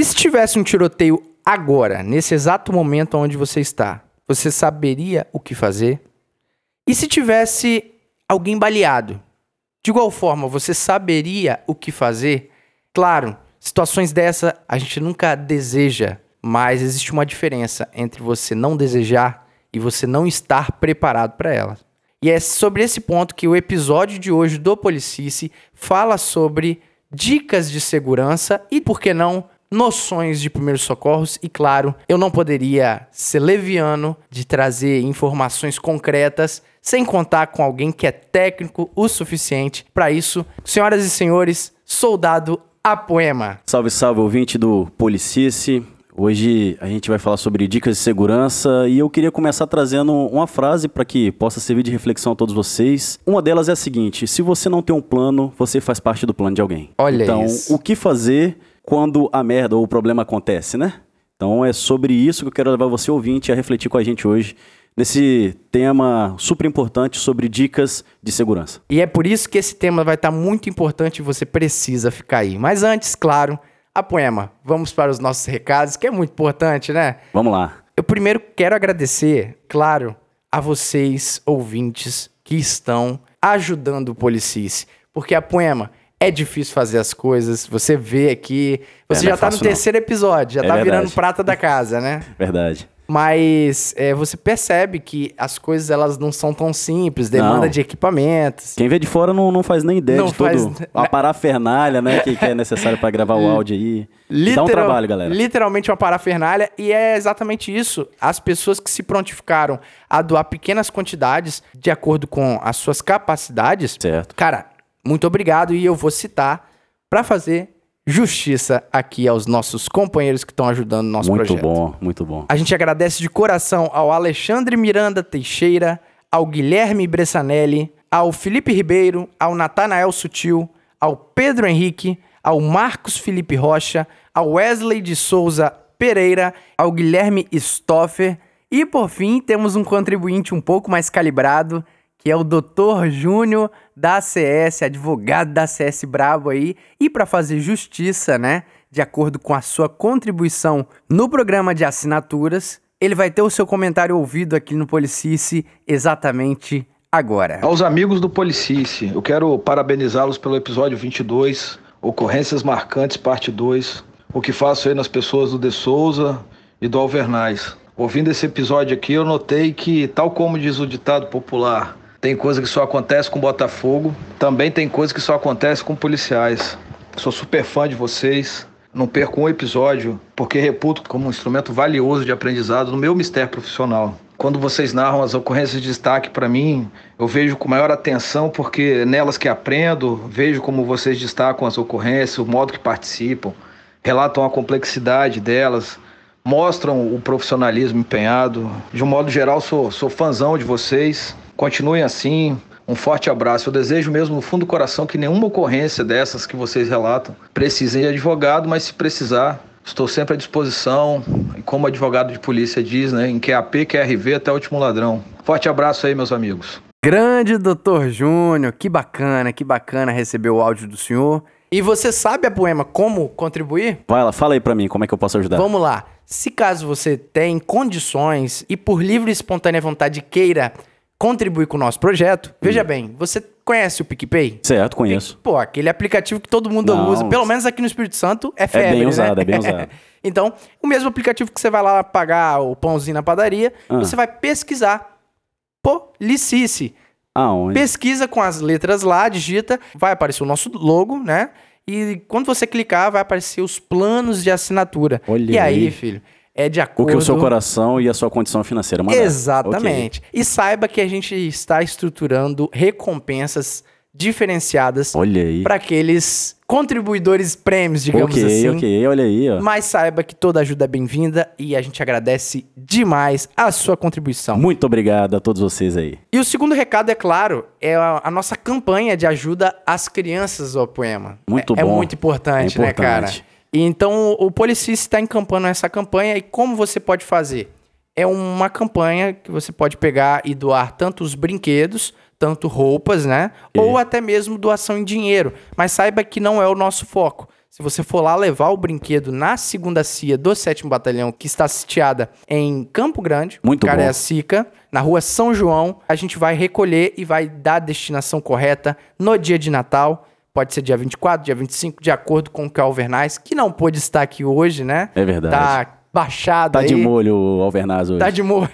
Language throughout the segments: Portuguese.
E se tivesse um tiroteio agora, nesse exato momento onde você está, você saberia o que fazer? E se tivesse alguém baleado? De igual forma, você saberia o que fazer? Claro, situações dessa a gente nunca deseja, mas existe uma diferença entre você não desejar e você não estar preparado para elas. E é sobre esse ponto que o episódio de hoje do Policice fala sobre dicas de segurança e, por que não, noções de primeiros socorros. E claro, eu não poderia ser leviano de trazer informações concretas sem contar com alguém que é técnico o suficiente para isso. Senhoras e senhores, soldado Apoema. Salve, salve, ouvinte do Policice. Hoje a gente vai falar sobre dicas de segurança e eu queria começar trazendo uma frase para que possa servir de reflexão a todos vocês. Uma delas é a seguinte: se você não tem um plano, você faz parte do plano de alguém. Olha então, isso. o que fazer quando a merda ou o problema acontece, né? Então é sobre isso que eu quero levar você ouvinte a refletir com a gente hoje nesse tema super importante sobre dicas de segurança. E é por isso que esse tema vai estar muito importante e você precisa ficar aí. Mas antes, claro, a poema. Vamos para os nossos recados, que é muito importante, né? Vamos lá. Eu primeiro quero agradecer, claro, a vocês, ouvintes, que estão ajudando o Policice. Porque a poema é difícil fazer as coisas. Você vê aqui. Você É, já é tá no fácil, não. terceiro episódio, já É tá virando verdade. prata da casa, né? Verdade. Mas é, você percebe que as coisas elas não são tão simples, demanda Não. de equipamentos. Quem vê de fora não, não faz nem ideia Não de faz- todo a parafernália, né, que, que é necessário para gravar o áudio aí. Dá um Literal- trabalho, galera. Literalmente uma parafernália, e é exatamente isso. As pessoas que se prontificaram a doar pequenas quantidades de acordo com as suas capacidades, Certo. cara, muito obrigado e eu vou citar para fazer justiça aqui aos nossos companheiros que estão ajudando o nosso Muito projeto. bom, muito bom. A gente agradece de coração ao Alexandre Miranda Teixeira, ao Guilherme Bressanelli, ao Felipe Ribeiro, ao Natanael Sutil, ao Pedro Henrique, ao Marcos Felipe Rocha, ao Wesley de Souza Pereira, ao Guilherme Stoffer e, por fim, temos um contribuinte um pouco mais calibrado, que é o Dr. Júnior da ACS, advogado da ACS Brabo aí, e para fazer justiça, né, de acordo com a sua contribuição no programa de assinaturas, ele vai ter o seu comentário ouvido aqui no Policice exatamente agora. Aos amigos do Policice, eu quero parabenizá-los pelo episódio 22, Ocorrências Marcantes, parte 2. O que faço aí nas pessoas do De Souza e do Alvernais. Ouvindo esse episódio aqui, eu notei que, tal como diz o ditado popular, tem coisa que só acontece com Botafogo, também tem coisa que só acontece com policiais. Sou super fã de vocês. Não perco um episódio, porque reputo como um instrumento valioso de aprendizado no meu mistério profissional. Quando vocês narram as ocorrências de destaque para mim, eu vejo com maior atenção, porque é nelas que aprendo, vejo como vocês destacam as ocorrências, o modo que participam, relatam a complexidade delas, mostram o profissionalismo empenhado. De um modo geral, sou, sou fãzão de vocês. Continuem assim. Um forte abraço. Eu desejo mesmo, no fundo do coração, que nenhuma ocorrência dessas que vocês relatam precisem de advogado, mas se precisar, estou sempre à disposição. E como advogado de polícia diz, né, em QAP, QRV até o último ladrão. Forte abraço aí, meus amigos. Grande Dr. Júnior, que bacana, que bacana receber o áudio do senhor. E você sabe, a poema, como contribuir? Vai lá, fala aí pra mim como é que eu posso ajudar. Vamos lá. Se caso você tem condições e por livre e espontânea vontade queira contribuir com o nosso projeto, veja bem, você conhece o PicPay? Certo, conheço. Pô, aquele aplicativo que todo mundo Não. usa, pelo menos aqui no Espírito Santo, é febre, bem né? usado, é bem usado. então, o mesmo aplicativo que você vai lá pagar o pãozinho na padaria, Ah. você vai pesquisar Policice. Aonde? Pesquisa com as letras lá, digita, vai aparecer o nosso logo, né? E quando você clicar, vai aparecer os planos de assinatura. Olha e aí. filho, é de O acordo... que o seu coração e a sua condição financeira mandar. Exatamente. E saiba que a gente está estruturando recompensas diferenciadas Ok. Para aqueles contribuidores prêmios, digamos ok, assim. ok, olha aí, ó. Mas saiba que toda ajuda é bem-vinda e a gente agradece demais a sua contribuição. Muito obrigado a todos vocês aí. E o segundo recado, é claro, é a, a nossa campanha de ajuda às crianças do Poema. Muito é, bom. É muito importante, É né, cara? E então o Policice está encampando essa campanha e como você pode fazer? É uma campanha que você pode pegar e doar tanto os brinquedos, tanto roupas, né? Ou até mesmo doação em dinheiro. Mas saiba que não é o nosso foco. Se você for lá levar o brinquedo na segunda CIA do 7 Batalhão, que está sitiada em Campo Grande, Muito bom. Cariacica, na rua São João, a gente vai recolher e vai dar a destinação correta no dia de Natal. Pode ser dia 24, dia 25, de acordo com o que é o Alvernaz, que não pôde estar aqui hoje, né? É verdade. Tá baixado Tá aí. de molho o Alvernaz hoje. Tá de molho.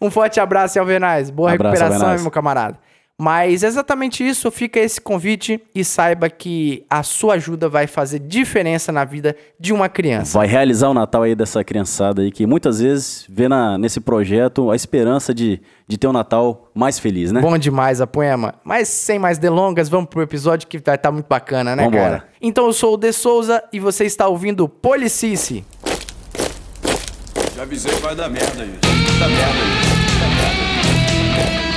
Um forte abraço, Alvernaz. Boa Abraço, recuperação, Alvernaz. meu camarada. Mas é exatamente isso, fica esse convite e saiba que a sua ajuda vai fazer diferença na vida de uma criança. Vai realizar o Natal aí dessa criançada aí que muitas vezes vê na, nesse projeto a esperança de, de ter um Natal mais feliz, né? Bom demais a poema. Mas sem mais delongas, vamos pro episódio que vai estar muito bacana, né, Vambora. cara? Então eu sou o De Souza e você está ouvindo Policice. Já avisei que vai dar merda isso. Vai dar merda isso. Vai dar merda. A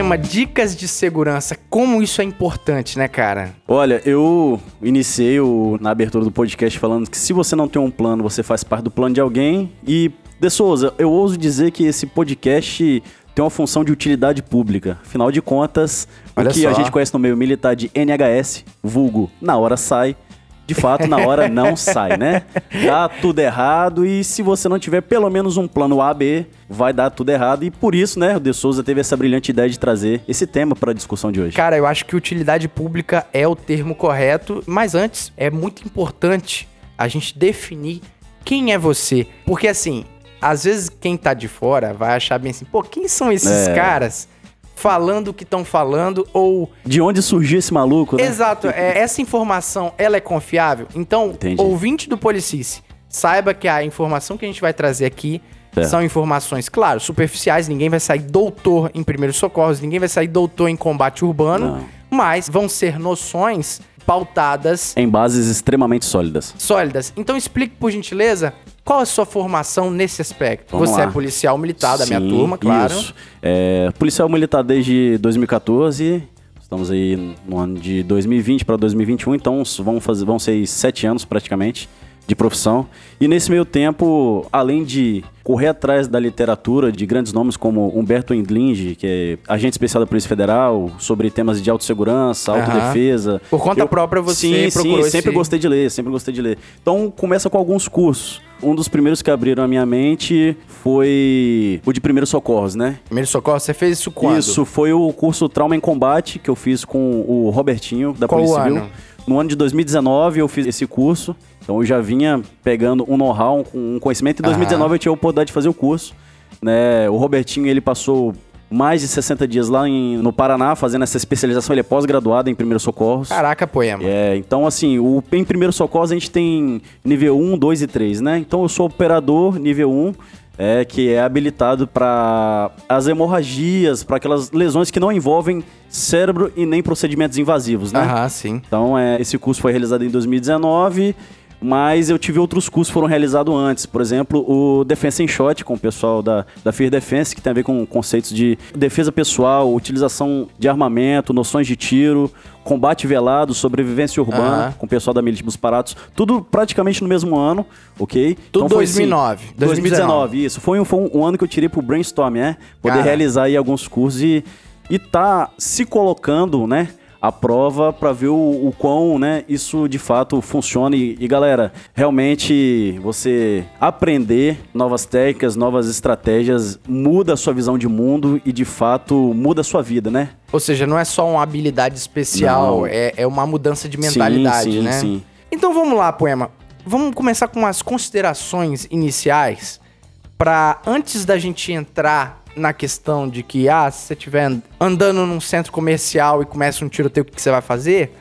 poema Dicas de Segurança. Como isso é importante, né, cara? Olha, eu iniciei o- na abertura do podcast falando que se você não tem um plano, você faz parte do plano de alguém. E, De Souza, eu ouso dizer que esse podcast tem uma função de utilidade pública. Afinal de contas, Olha o que só. a gente conhece no meio militar de NHS, vulgo, na hora sai. De fato, na hora não sai, né? Dá tudo errado e se você não tiver pelo menos um plano A, B, vai dar tudo errado. E por isso, né, o De Souza teve essa brilhante ideia de trazer esse tema para a discussão de hoje. Cara, eu acho que utilidade pública é o termo correto, mas antes é muito importante a gente definir quem é você. Porque assim, às vezes quem tá de fora vai achar bem assim, pô, quem são esses É. caras falando o que estão falando ou De onde surgiu esse maluco, né? Exato, é, essa informação, ela é confiável? Então, Entendi. ouvinte do Policice, saiba que a informação que a gente vai trazer aqui Certo. são informações, claro, superficiais, ninguém vai sair doutor em primeiros socorros, ninguém vai sair doutor em combate urbano, Não. mas vão ser noções pautadas, Em bases extremamente sólidas. sólidas. Então explique, por gentileza, qual a sua formação nesse aspecto? Vamos Você lá. é policial militar da minha Sim, turma, claro. Isso. É, policial militar desde 2014. Estamos aí no ano de 2020 para 2021, então vão, fazer, vão ser sete anos praticamente de profissão. E nesse meio tempo, além de correr atrás da literatura de grandes nomes como Humberto Indlinge, que é agente especial da Polícia Federal, sobre temas de autossegurança, Aham. autodefesa. Por conta própria, você sim, procurou sim, sempre esse- gostei de ler, sempre gostei de ler. Então começa com alguns cursos. Um dos primeiros que abriram a minha mente foi o de primeiros socorros, né? Primeiro socorro, você fez isso quando? Isso, foi o curso Trauma em Combate que eu fiz com o Robertinho, da Qual Polícia Civil. ano? No ano de 2019 eu fiz esse curso, então eu já vinha pegando um know-how, um conhecimento. Em 2019 eu tinha a oportunidade de fazer o curso. Né? O Robertinho, ele passou mais de 60 dias lá em- no Paraná fazendo essa especialização, ele é pós-graduado em primeiros socorros. Caraca, poema. É, então assim, o, em primeiro socorro a gente tem nível 1, 2 e 3, né? Então eu sou operador nível 1, é, que é habilitado para as hemorragias, para aquelas lesões que não envolvem cérebro e nem procedimentos invasivos, né? Aham, sim. Então é, esse curso foi realizado em 2019, mas eu tive outros cursos que foram realizados antes. Por exemplo, o Defense in Shot com o pessoal da, da Fear Defense, que tem a ver com conceitos de defesa pessoal, utilização de armamento, noções de tiro, combate velado, sobrevivência urbana, com o pessoal da Militibus Paratos. Tudo praticamente no mesmo ano, ok? Tudo foi assim, 2009. 2019, isso. Foi um, foi um- um ano que eu tirei pro brainstorm, né? Poder Cara. realizar aí alguns cursos e, e tá se colocando, né? A prova para ver o, o quão, né, isso de fato funciona. E, e, galera, realmente você aprender novas técnicas, novas estratégias, muda a sua visão de mundo e de fato muda a sua vida, né? Ou seja, não é só uma habilidade especial, é, é uma mudança de mentalidade, sim, né? sim. Então vamos lá, Poema. Vamos começar com umas considerações iniciais para antes da gente entrar na questão de que, ah, se você estiver andando num centro comercial e começa um tiroteio, o que você vai fazer?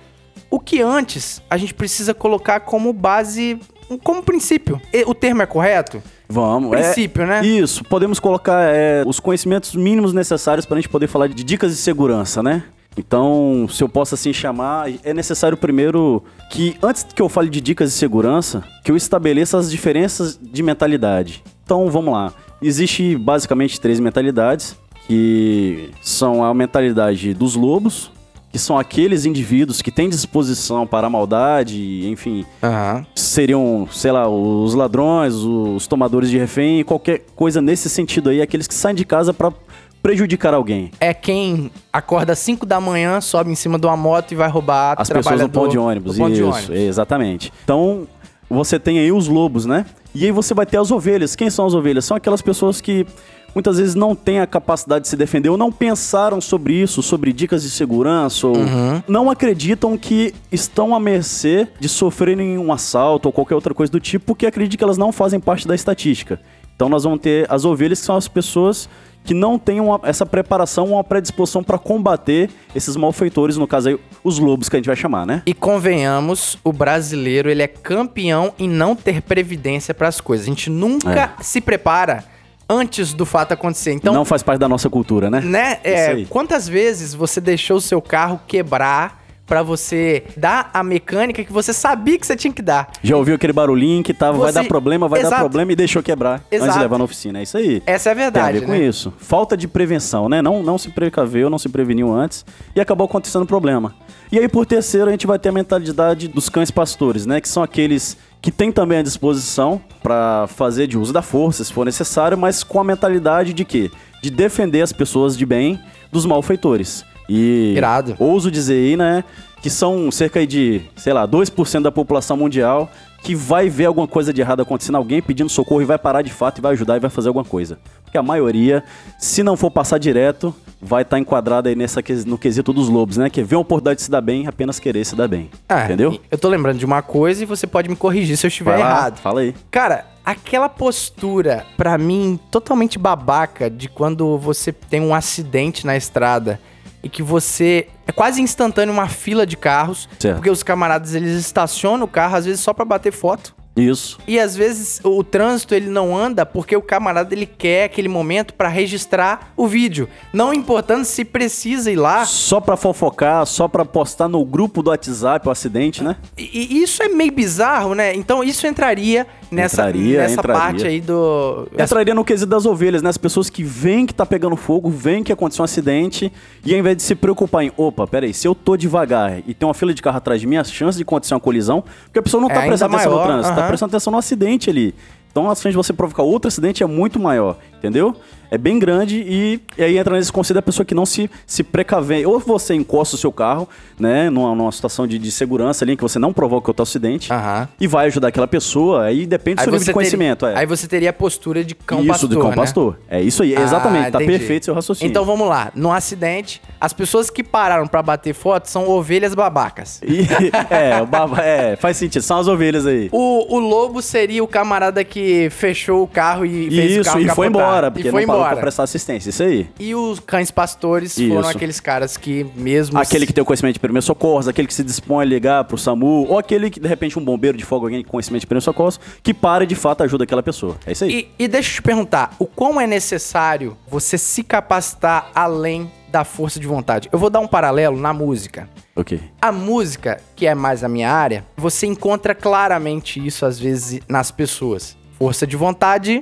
O que antes a gente precisa colocar como base, como princípio. O termo é correto? Vamos. Princípio, é, né? Isso, podemos colocar é, os conhecimentos mínimos necessários para a gente poder falar de dicas de segurança, né? Então, se eu posso assim chamar, é necessário primeiro que, antes que eu fale de dicas de segurança, que eu estabeleça as diferenças de mentalidade. Então, vamos lá. Existe basicamente três mentalidades, que são a mentalidade dos lobos, que são aqueles indivíduos que têm disposição para a maldade, enfim, Aham. seriam, sei lá, os ladrões, os tomadores de refém, qualquer coisa nesse sentido aí, aqueles que saem de casa pra prejudicar alguém. É quem acorda às 5 da manhã, sobe em cima de uma moto e vai roubar As pessoas no pão de ônibus, pão de isso, ônibus. exatamente. Então, você tem aí os lobos, né? E aí você vai ter as ovelhas. Quem são as ovelhas? São aquelas pessoas que muitas vezes não têm a capacidade de se defender ou não pensaram sobre isso, sobre dicas de segurança, ou Uhum. não acreditam que estão à mercê de sofrerem um assalto ou qualquer outra coisa do tipo, porque acreditam que elas não fazem parte da estatística. Então nós vamos ter as ovelhas, que são as pessoas que não têm uma- essa preparação, uma predisposição para combater esses malfeitores, no caso aí, os lobos que a gente vai chamar, né? E convenhamos, o brasileiro ele é campeão em não ter previdência para as coisas. A gente nunca se prepara antes do fato acontecer. Então, não faz parte da nossa cultura, né? né? É, quantas vezes você deixou o seu carro quebrar pra você dar a mecânica que você sabia que você tinha que dar? Já ouviu aquele barulhinho que tava, vai Você- dar problema, vai dar Exato. problema e deixou quebrar antes Exato. de levar na oficina. É isso aí. Essa é a Tem a verdade, ver com né? isso. Falta de prevenção, né? Não, não se precaveu, não se preveniu antes e acabou acontecendo problema. E aí, por terceiro, a gente vai ter a mentalidade dos cães pastores, né? Que são aqueles que têm também a disposição para fazer de uso da força, se for necessário, mas com a mentalidade de quê? De defender as pessoas de bem dos malfeitores. E Irado. ouso dizer aí, né? Que são cerca de, sei lá, 2% da população mundial que vai ver alguma coisa de errado acontecendo, alguém pedindo socorro e vai parar de fato e vai ajudar e vai fazer alguma coisa. Porque a maioria, se não for passar direto, vai estar enquadrada aí nessa, no quesito dos lobos, né? Que é ver uma oportunidade de se dar bem, apenas querer se dar bem. Ah, Entendeu? Eu tô lembrando de uma coisa e você pode me corrigir se eu estiver lá, errado. Fala aí. Cara, aquela postura, pra mim, totalmente babaca de quando você tem um acidente na estrada e que você. É quase instantâneo uma fila de carros, Certo. porque os camaradas eles estacionam o carro, às vezes só pra bater foto. Isso. E às vezes o trânsito ele não anda porque o camarada ele quer aquele momento pra registrar o vídeo, não importando se precisa ir lá. Só pra fofocar, só pra postar no grupo do WhatsApp o acidente, né? E, e isso é meio bizarro, né? Então isso entraria nessa, Entraria, nessa entraria. parte aí do. Entraria no quesito das ovelhas, né? As pessoas que veem que tá pegando fogo, veem que aconteceu um acidente, e ao invés de se preocupar em, opa, peraí, se eu tô devagar e tem uma fila de carro atrás de mim, as chances de acontecer uma colisão, porque a pessoa não É tá ainda prestando atenção no trânsito, tá prestando atenção no acidente ali. Então, a chance de você provocar outro acidente é muito maior, entendeu? É bem grande e, e aí entra nesse conceito da pessoa que não se, se precaver. Ou você encosta o seu carro, né, numa, numa situação de, de segurança ali, em que você não provoca outro acidente, Aham. e vai ajudar aquela pessoa, aí depende do seu nível de conhecimento. teria, é. aí você teria a postura de cão Isso, pastor, do cão né? pastor. É isso aí, Ah, exatamente. Tá entendi. perfeito seu raciocínio. Então vamos lá. No acidente, as pessoas que pararam pra bater foto são ovelhas babacas. E- é, o baba- é, faz sentido. São as ovelhas aí. O, o lobo seria o camarada que fechou o carro e fez o Isso, carro e foi capotar. Embora, porque foi não parou pra embora. prestar assistência. Isso aí. E os cães pastores foram Isso. aqueles caras que mesmo... Aquele que tem o conhecimento de primeiros socorros, aquele que se dispõe a ligar pro SAMU, ou aquele que, de repente, um bombeiro de fogo, alguém com conhecimento de primeiros socorros, que para e de fato ajuda aquela pessoa. É isso aí. E, e deixa eu te perguntar, o quão é necessário você se capacitar além da força de vontade? Eu vou dar um paralelo na música. Ok. A música, que é mais a minha área, você encontra claramente isso às vezes nas pessoas. Força de vontade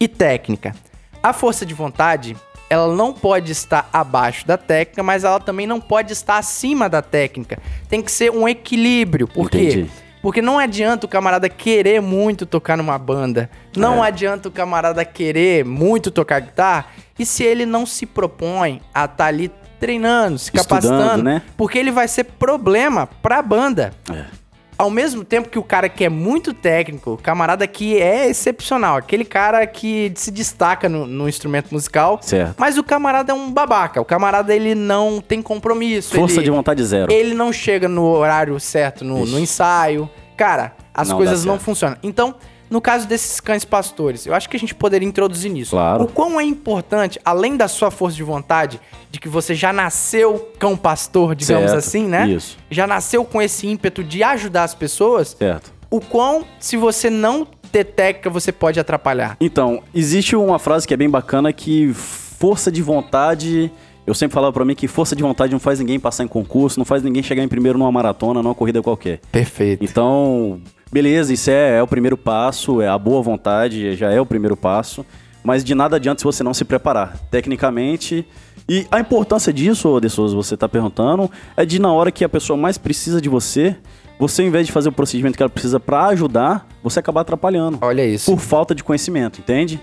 e técnica. A força de vontade, ela não pode estar abaixo da técnica, mas ela também não pode estar acima da técnica. Tem que ser um equilíbrio. Por quê? Entendi. Porque não adianta o camarada querer muito tocar numa banda. Não adianta o camarada querer muito tocar guitarra. E se ele não se propõe a estar ali treinando, se Estudando, capacitando, né? porque ele vai ser problema pra banda. É. Ao mesmo tempo que o cara que é muito técnico, o camarada que é excepcional, aquele cara que se destaca no, no instrumento musical, Certo. mas o camarada é um babaca. O camarada ele não tem compromisso. Força ele, de vontade zero. ele não chega no horário certo no, no ensaio. Cara, as Não coisas não funcionam. Então, no caso desses cães pastores, eu acho que a gente poderia introduzir nisso. Claro. O quão é importante, além da sua força de vontade, de que você já nasceu cão pastor, digamos Certo. assim, né? Isso. Já nasceu com esse ímpeto de ajudar as pessoas. Certo. O quão, se você não técnica, você pode atrapalhar. Então, existe uma frase que é bem bacana que força de vontade. Eu sempre falava pra mim que força de vontade não faz ninguém passar em concurso, não faz ninguém chegar em primeiro numa maratona, numa corrida qualquer. Perfeito. Então, beleza, isso é, é o primeiro passo, é a boa vontade, já é o primeiro passo, mas de nada adianta se você não se preparar tecnicamente. E a importância disso, De Souza, você tá perguntando, é de na hora que a pessoa mais precisa de você, você, ao invés de fazer o procedimento que ela precisa pra ajudar, você acaba atrapalhando. Olha isso. Por falta de conhecimento, entende?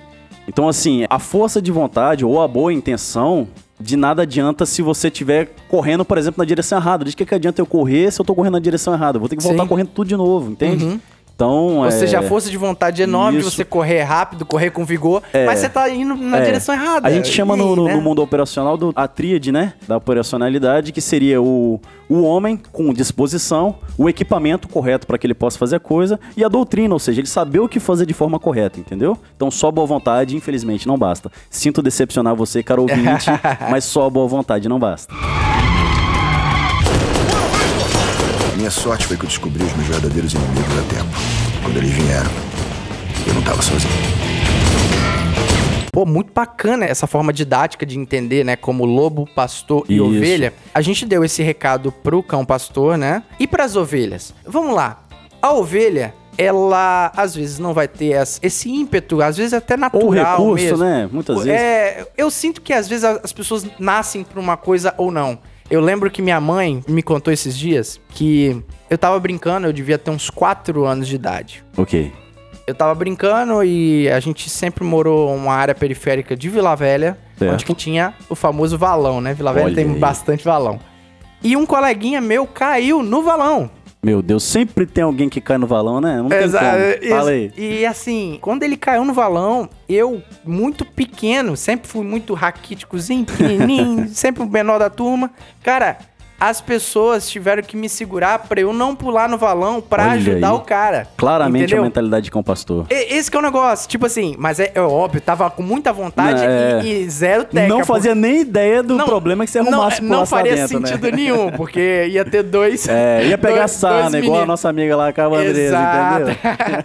Então, assim, a força de vontade ou a boa intenção, de nada adianta se você estiver correndo, por exemplo, na direção errada. De que, que adianta eu correr se eu tô correndo na direção errada? Eu vou ter que voltar Sim. correndo tudo de novo, entende? Uhum. Então, Ou é... seja, a força de vontade enorme de Isso. você correr rápido, correr com vigor, É. mas você tá indo na É. direção errada. A gente chama E no, no- né? no mundo operacional do, a tríade, né? Da operacionalidade, que seria o, o homem com disposição, o equipamento correto para que ele possa fazer a coisa e a doutrina, ou seja, ele saber o que fazer de forma correta, entendeu? Então só boa vontade, infelizmente, não basta. Sinto decepcionar você, caro ouvinte, mas só boa vontade não basta. Minha sorte foi que eu descobri os meus verdadeiros inimigos a tempo. Quando eles vieram, eu não tava sozinho. Pô, muito bacana essa forma didática de entender, né? Como lobo, pastor e Isso. ovelha. A gente deu esse recado pro cão pastor, né? E pras ovelhas? Vamos lá. A ovelha, ela às vezes não vai ter esse ímpeto, às vezes até natural Ou recurso, mesmo. né? Muitas vezes. É, eu sinto que às vezes as pessoas nascem pra uma coisa ou não. Eu lembro que minha mãe me contou esses dias que eu tava brincando, eu devia ter uns 4 anos de idade. Ok. Eu tava brincando e a gente sempre morou uma área periférica de Vila Velha, onde que tinha o famoso valão, né? Vila Velha Olha tem aí. bastante valão. E um coleguinha meu caiu no valão. Meu Deus, sempre tem alguém que cai no valão, né? Não tem Exa- como. Fala aí. E assim, quando ele caiu no valão, eu, muito pequeno, sempre fui muito raquíticozinho, pequenininho, sempre o menor da turma. Cara, as pessoas tiveram que me segurar pra eu não pular no valão pra Olha ajudar aí. o cara. Claramente entendeu? a mentalidade de cão pastor. E- Esse que é o negócio, tipo assim, mas é, é óbvio, tava com muita vontade Não, é. e, e zero técnica. não fazia nem ideia do Não, problema que você não, arrumasse não, pulasse lá faria dentro, né? sentido nenhum, porque ia ter dois. É, ia pegar dois- sarna, dois igual a nossa amiga lá, a Andresa, Exato. entendeu?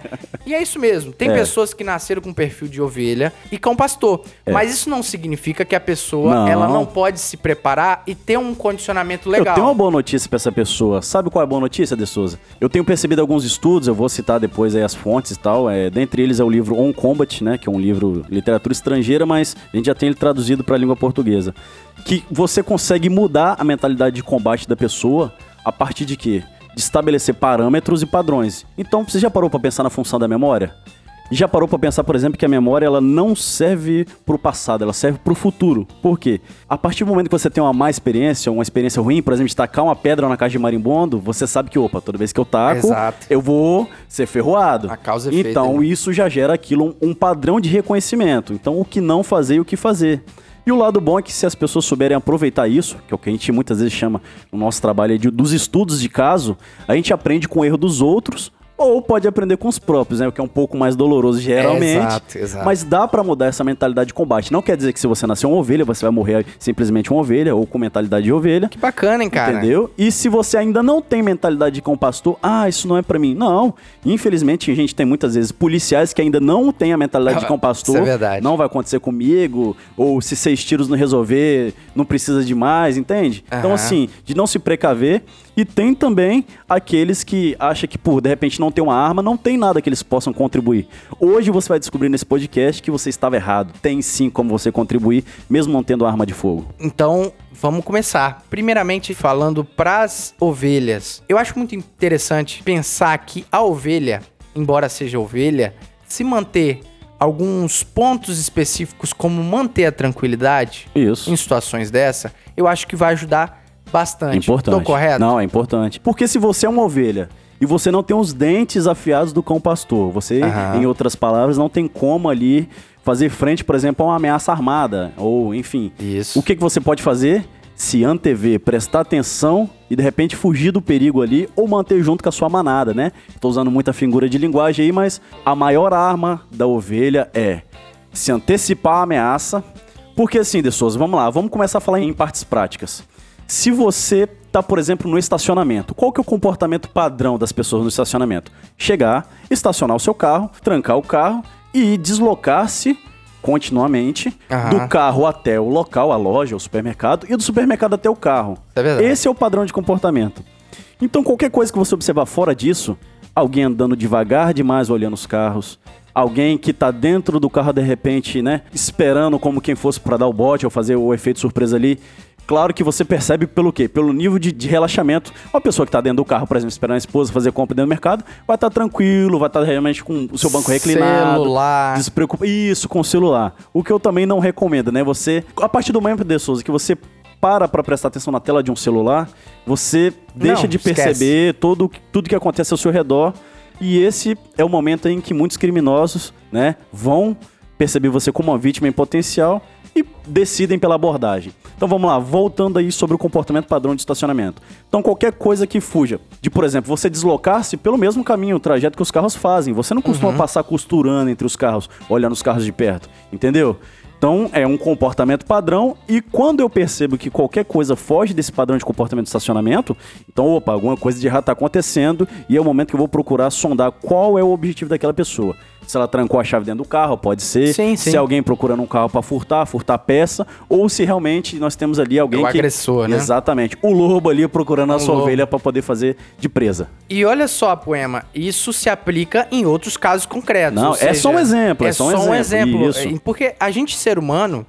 e é isso mesmo. Tem É. pessoas que nasceram com perfil de ovelha e cão pastor. Mas isso não significa que a pessoa Não. ela não pode se preparar e ter um condicionamento legal. Eu tenho uma boa notícia pra essa pessoa. Sabe qual é a boa notícia, De Souza? Eu tenho percebido alguns estudos, eu vou citar depois aí as fontes e tal. É, dentre eles é o livro On Combat, né? Que é um livro de literatura estrangeira, mas a gente já tem ele traduzido pra língua portuguesa. Que você consegue mudar a mentalidade de combate da pessoa a partir de quê? De estabelecer parâmetros e padrões. Então, você já parou pra pensar na função da memória? E já parou pra pensar, por exemplo, que a memória ela não serve pro passado, ela serve pro futuro. Por quê? A partir do momento que você tem uma má experiência, uma experiência ruim, por exemplo, de tacar uma pedra na caixa de marimbondo, você sabe que, opa, toda vez que eu taco, Exato. eu vou ser ferroado. A causa efeito, Então, né? isso já gera aquilo, um, um padrão de reconhecimento. Então, o que não fazer e o que fazer. E o lado bom é que se as pessoas souberem aproveitar isso, que é o que a gente muitas vezes chama no nosso trabalho de- dos estudos de caso, a gente aprende com o erro dos outros ou pode aprender com os próprios, né? O que é um pouco mais doloroso geralmente. exato, exato. Mas dá pra mudar essa mentalidade de combate. Não quer dizer que se você nascer uma ovelha, você vai morrer simplesmente uma ovelha ou com mentalidade de ovelha. Que bacana, hein, cara? Entendeu? E se você ainda não tem mentalidade de cão pastor, ah, isso não é pra mim. Não. Infelizmente, a gente tem muitas vezes policiais que ainda não têm a mentalidade de cão pastor. Isso é verdade. Não vai acontecer comigo. Ou se seis tiros não resolver, não precisa de mais, entende? Então, Aham. assim, de não se precaver. E tem também aqueles que acham que, por de repente, não ter uma arma, não tem nada que eles possam contribuir. Hoje você vai descobrir nesse podcast que você estava errado. Tem sim como você contribuir, mesmo não tendo arma de fogo. Então, vamos começar. Primeiramente, falando pras ovelhas. Eu acho muito interessante pensar que a ovelha, embora seja ovelha, se manter alguns pontos específicos, como manter a tranquilidade Isso. em situações dessa, eu acho que vai ajudar bastante. É importante. Tô correto? Não, é importante. Porque se você é uma ovelha e você não tem os dentes afiados do cão pastor, você, Aham. em outras palavras, não tem como ali fazer frente, por exemplo, a uma ameaça armada, ou enfim. Isso. O que, que você pode fazer? Se antever, prestar atenção e de repente fugir do perigo ali ou manter junto com a sua manada, né? Tô usando muita figura de linguagem aí, mas a maior arma da ovelha é se antecipar a ameaça. Porque assim, De Souza, vamos lá, vamos começar a falar em partes práticas. Se você tá, por exemplo, no estacionamento, qual que é o comportamento padrão das pessoas no estacionamento? Chegar, estacionar o seu carro, trancar o carro e deslocar-se continuamente Aham. do carro até o local, a loja, o supermercado, e do supermercado até o carro. É verdade. Esse é o padrão de comportamento. Então, qualquer coisa que você observar fora disso, alguém andando devagar demais olhando os carros, alguém que tá dentro do carro de repente, né, esperando como quem fosse para dar o bote ou fazer o efeito surpresa ali, Claro que você percebe pelo quê? Pelo nível de, de relaxamento. Uma pessoa que está dentro do carro, por exemplo, esperando a esposa fazer compra dentro do mercado, vai estar tranquilo, vai estar realmente com o seu banco reclinado. Celular. Despreocupa. Isso, com o celular. O que eu também não recomendo, né? Você, a partir do momento, de Souza, que você para para prestar atenção na tela de um celular, você deixa Não, de esquece. perceber todo, tudo que acontece ao seu redor. E esse é o momento em que muitos criminosos, né, vão perceber você como uma vítima em potencial e decidem pela abordagem. Então vamos lá, voltando aí sobre o comportamento padrão de estacionamento. Então qualquer coisa que fuja de, por exemplo, você deslocar-se pelo mesmo caminho, o trajeto que os carros fazem. Você não costuma passar costurando entre os carros, olhando os carros de perto, entendeu? Então é um comportamento padrão e quando eu percebo que qualquer coisa foge desse padrão de comportamento de estacionamento, então opa, alguma coisa de errado está acontecendo e é o momento que eu vou procurar sondar qual é o objetivo daquela pessoa. Se ela trancou a chave dentro do carro, pode ser. Sim, se sim. alguém procurando um carro para furtar, furtar peça, ou se realmente nós temos ali alguém O que agressor, né? Exatamente. O lobo ali procurando a Um sua lobo. ovelha para poder fazer de presa. E olha só, Poema, isso se aplica em outros casos concretos. Não, ou é só um exemplo, é É só só um um exemplo, exemplo. isso. É, Porque a gente, ser humano,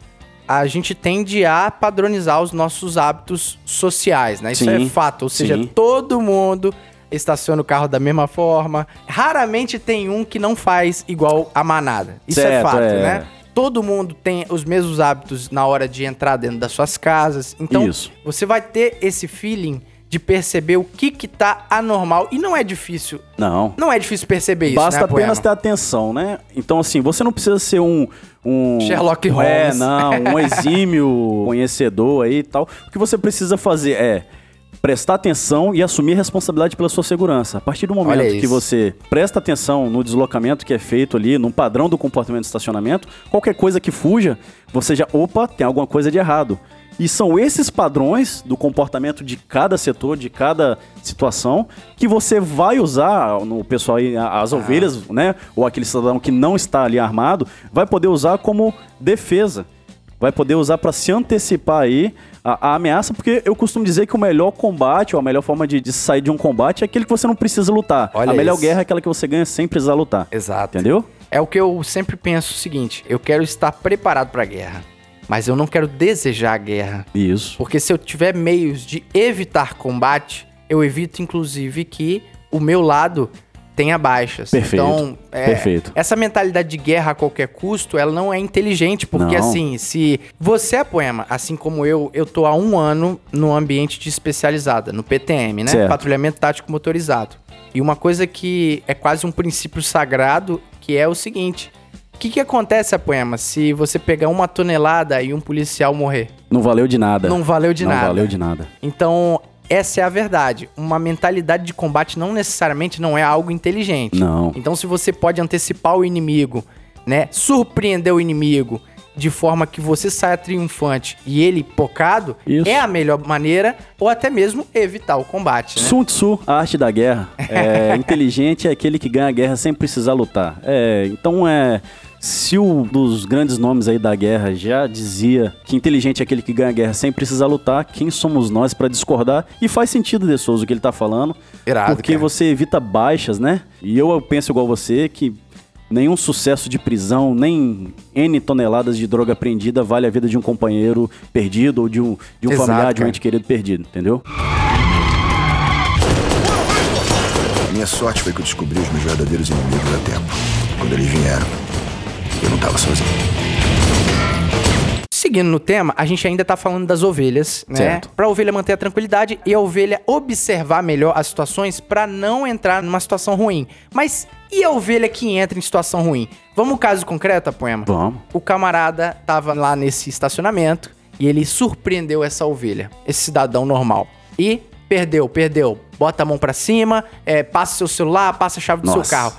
a gente tende a padronizar os nossos hábitos sociais, né? Isso Sim, é fato. Ou seja, sim. todo mundo estaciona o carro da mesma forma. Raramente tem um que não faz igual a manada. Isso é Certo, fato, é. né? Todo mundo tem os mesmos hábitos na hora de entrar dentro das suas casas. Então, Isso. você vai ter esse feeling de perceber o que que tá anormal. E não é difícil. Não. Não é difícil perceber isso, Basta né, apenas ter atenção, né? Então, assim, você não precisa ser um. um Sherlock É, Holmes. não, um exímio conhecedor aí e tal. O que você precisa fazer é prestar atenção e assumir responsabilidade pela sua segurança. A partir do momento que você presta atenção no deslocamento que é feito ali, no padrão do comportamento de estacionamento, qualquer coisa que fuja, você já, opa, tem alguma coisa de errado. E são esses padrões do comportamento de cada setor, de cada situação, que você vai usar no pessoal aí, a- Ah. as ovelhas, né? Ou aquele cidadão que não está ali armado, vai poder usar como defesa. Vai poder usar para se antecipar aí a, a ameaça, porque eu costumo dizer que o melhor combate, ou a melhor forma de, de sair de um combate é aquele que você não precisa lutar. Olha a melhor isso. guerra é aquela que você ganha sem precisar lutar. Exato. Entendeu? É o que eu sempre penso o seguinte: eu quero estar preparado pra guerra, mas eu não quero desejar a guerra. Isso. Porque se eu tiver meios de evitar combate, eu evito inclusive que o meu lado tenha baixas. Perfeito. Então, é, Perfeito. essa mentalidade de guerra a qualquer custo, ela não é inteligente, porque Não. assim, se você é poema, assim como eu, eu tô há um ano no ambiente de especializada, no PTM, né? Certo. Patrulhamento Tático Motorizado. E uma coisa que é quase um princípio sagrado, que é o seguinte. O que, que acontece, Apoema, se você pegar uma tonelada e um policial morrer? Não valeu de nada. Não valeu de não nada. valeu de nada. Então, essa é a verdade. Uma mentalidade de combate não necessariamente não é algo inteligente. Não. Então, se você pode antecipar o inimigo, né, surpreender o inimigo de forma que você saia triunfante e ele pocado, Isso. é a melhor maneira ou até mesmo evitar o combate, né? Sun Tzu, a arte da guerra. É, inteligente é aquele que ganha a guerra sem precisar lutar. É, então é. Se um dos grandes nomes aí da guerra já dizia que inteligente é aquele que ganha a guerra sem precisar lutar, quem somos nós pra discordar? E faz sentido, De Souza, o que ele tá falando. Irado, porque cara. você evita baixas, né? E eu penso igual você que nenhum sucesso de prisão, nem N toneladas de droga apreendida vale a vida de um companheiro perdido ou de um, de um Exato, familiar, de um cara. ente querido perdido, entendeu? A minha sorte foi que eu descobri os meus verdadeiros inimigos a tempo. Quando eles vieram, sozinho. Seguindo no tema, a gente ainda tá falando das ovelhas, né? Certo. Pra ovelha manter a tranquilidade e a ovelha observar melhor as situações pra não entrar numa situação ruim. Mas e a ovelha que entra em situação ruim? Vamos caso concreto, Poema? Vamos. O camarada tava lá nesse estacionamento e ele surpreendeu essa ovelha, esse cidadão normal. E perdeu, perdeu. Bota a mão pra cima, é, passa seu celular, passa a chave do Nossa. seu carro.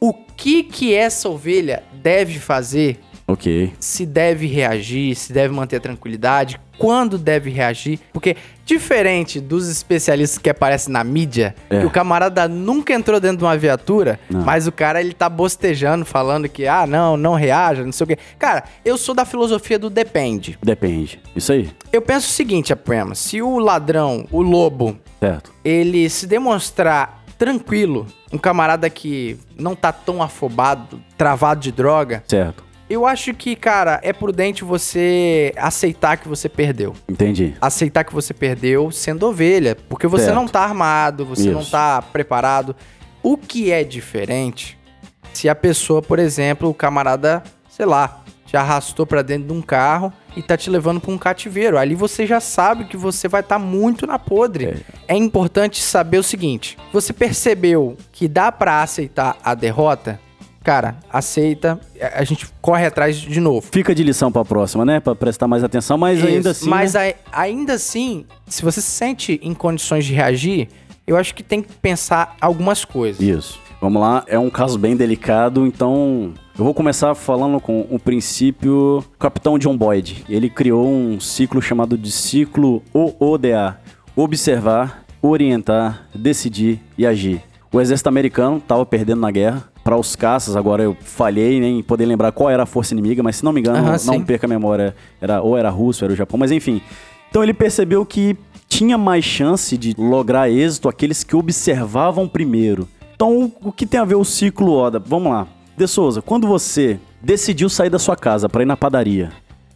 O que que essa ovelha deve fazer Ok. se deve reagir, se deve manter a tranquilidade, quando deve reagir, porque diferente dos especialistas que aparecem na mídia, É. que o camarada nunca entrou dentro de uma viatura, Não. mas o cara ele tá bostejando, falando que ah, não, não reaja, não sei o quê. Cara, eu sou da filosofia do depende. Depende. Isso aí. Eu penso o seguinte, Apoema, se o ladrão, o lobo, Certo. ele se demonstrar tranquilo, um camarada que não tá tão afobado, travado de droga, Certo. Eu acho que, cara, é prudente você aceitar que você perdeu. Entendi. Aceitar que você perdeu sendo ovelha. Porque você Certo. não tá armado, você não Isso. tá preparado. O que é diferente se a pessoa, por exemplo, o camarada, sei lá, te arrastou pra dentro de um carro e tá te levando pra um cativeiro. Ali você já sabe que você vai estar muito na podre. É. importante saber o seguinte: você percebeu que dá pra aceitar a derrota? Cara, aceita, a a gente corre atrás de novo. Fica de lição pra próxima, né? Pra prestar mais atenção, mas ainda Isso. assim. Mas né? ai- ainda assim, se você se sente em condições de reagir, eu acho que tem que pensar algumas coisas. Isso. Vamos lá, é um caso bem delicado, então eu vou começar falando com o princípio Capitão John Boyd. Ele criou um ciclo chamado de ciclo OODA: observar, orientar, decidir e agir. O exército americano estava perdendo na guerra para os caças. Agora eu falhei nem em poder lembrar qual era a força inimiga, mas se não me engano, não sim. perca a memória, era ou era russo, era o Japão, mas enfim. Então ele percebeu que tinha mais chance de lograr êxito aqueles que observavam primeiro. Então, o que tem a ver o ciclo Oda? Vamos lá. De Souza, quando você decidiu sair da sua casa para ir na padaria,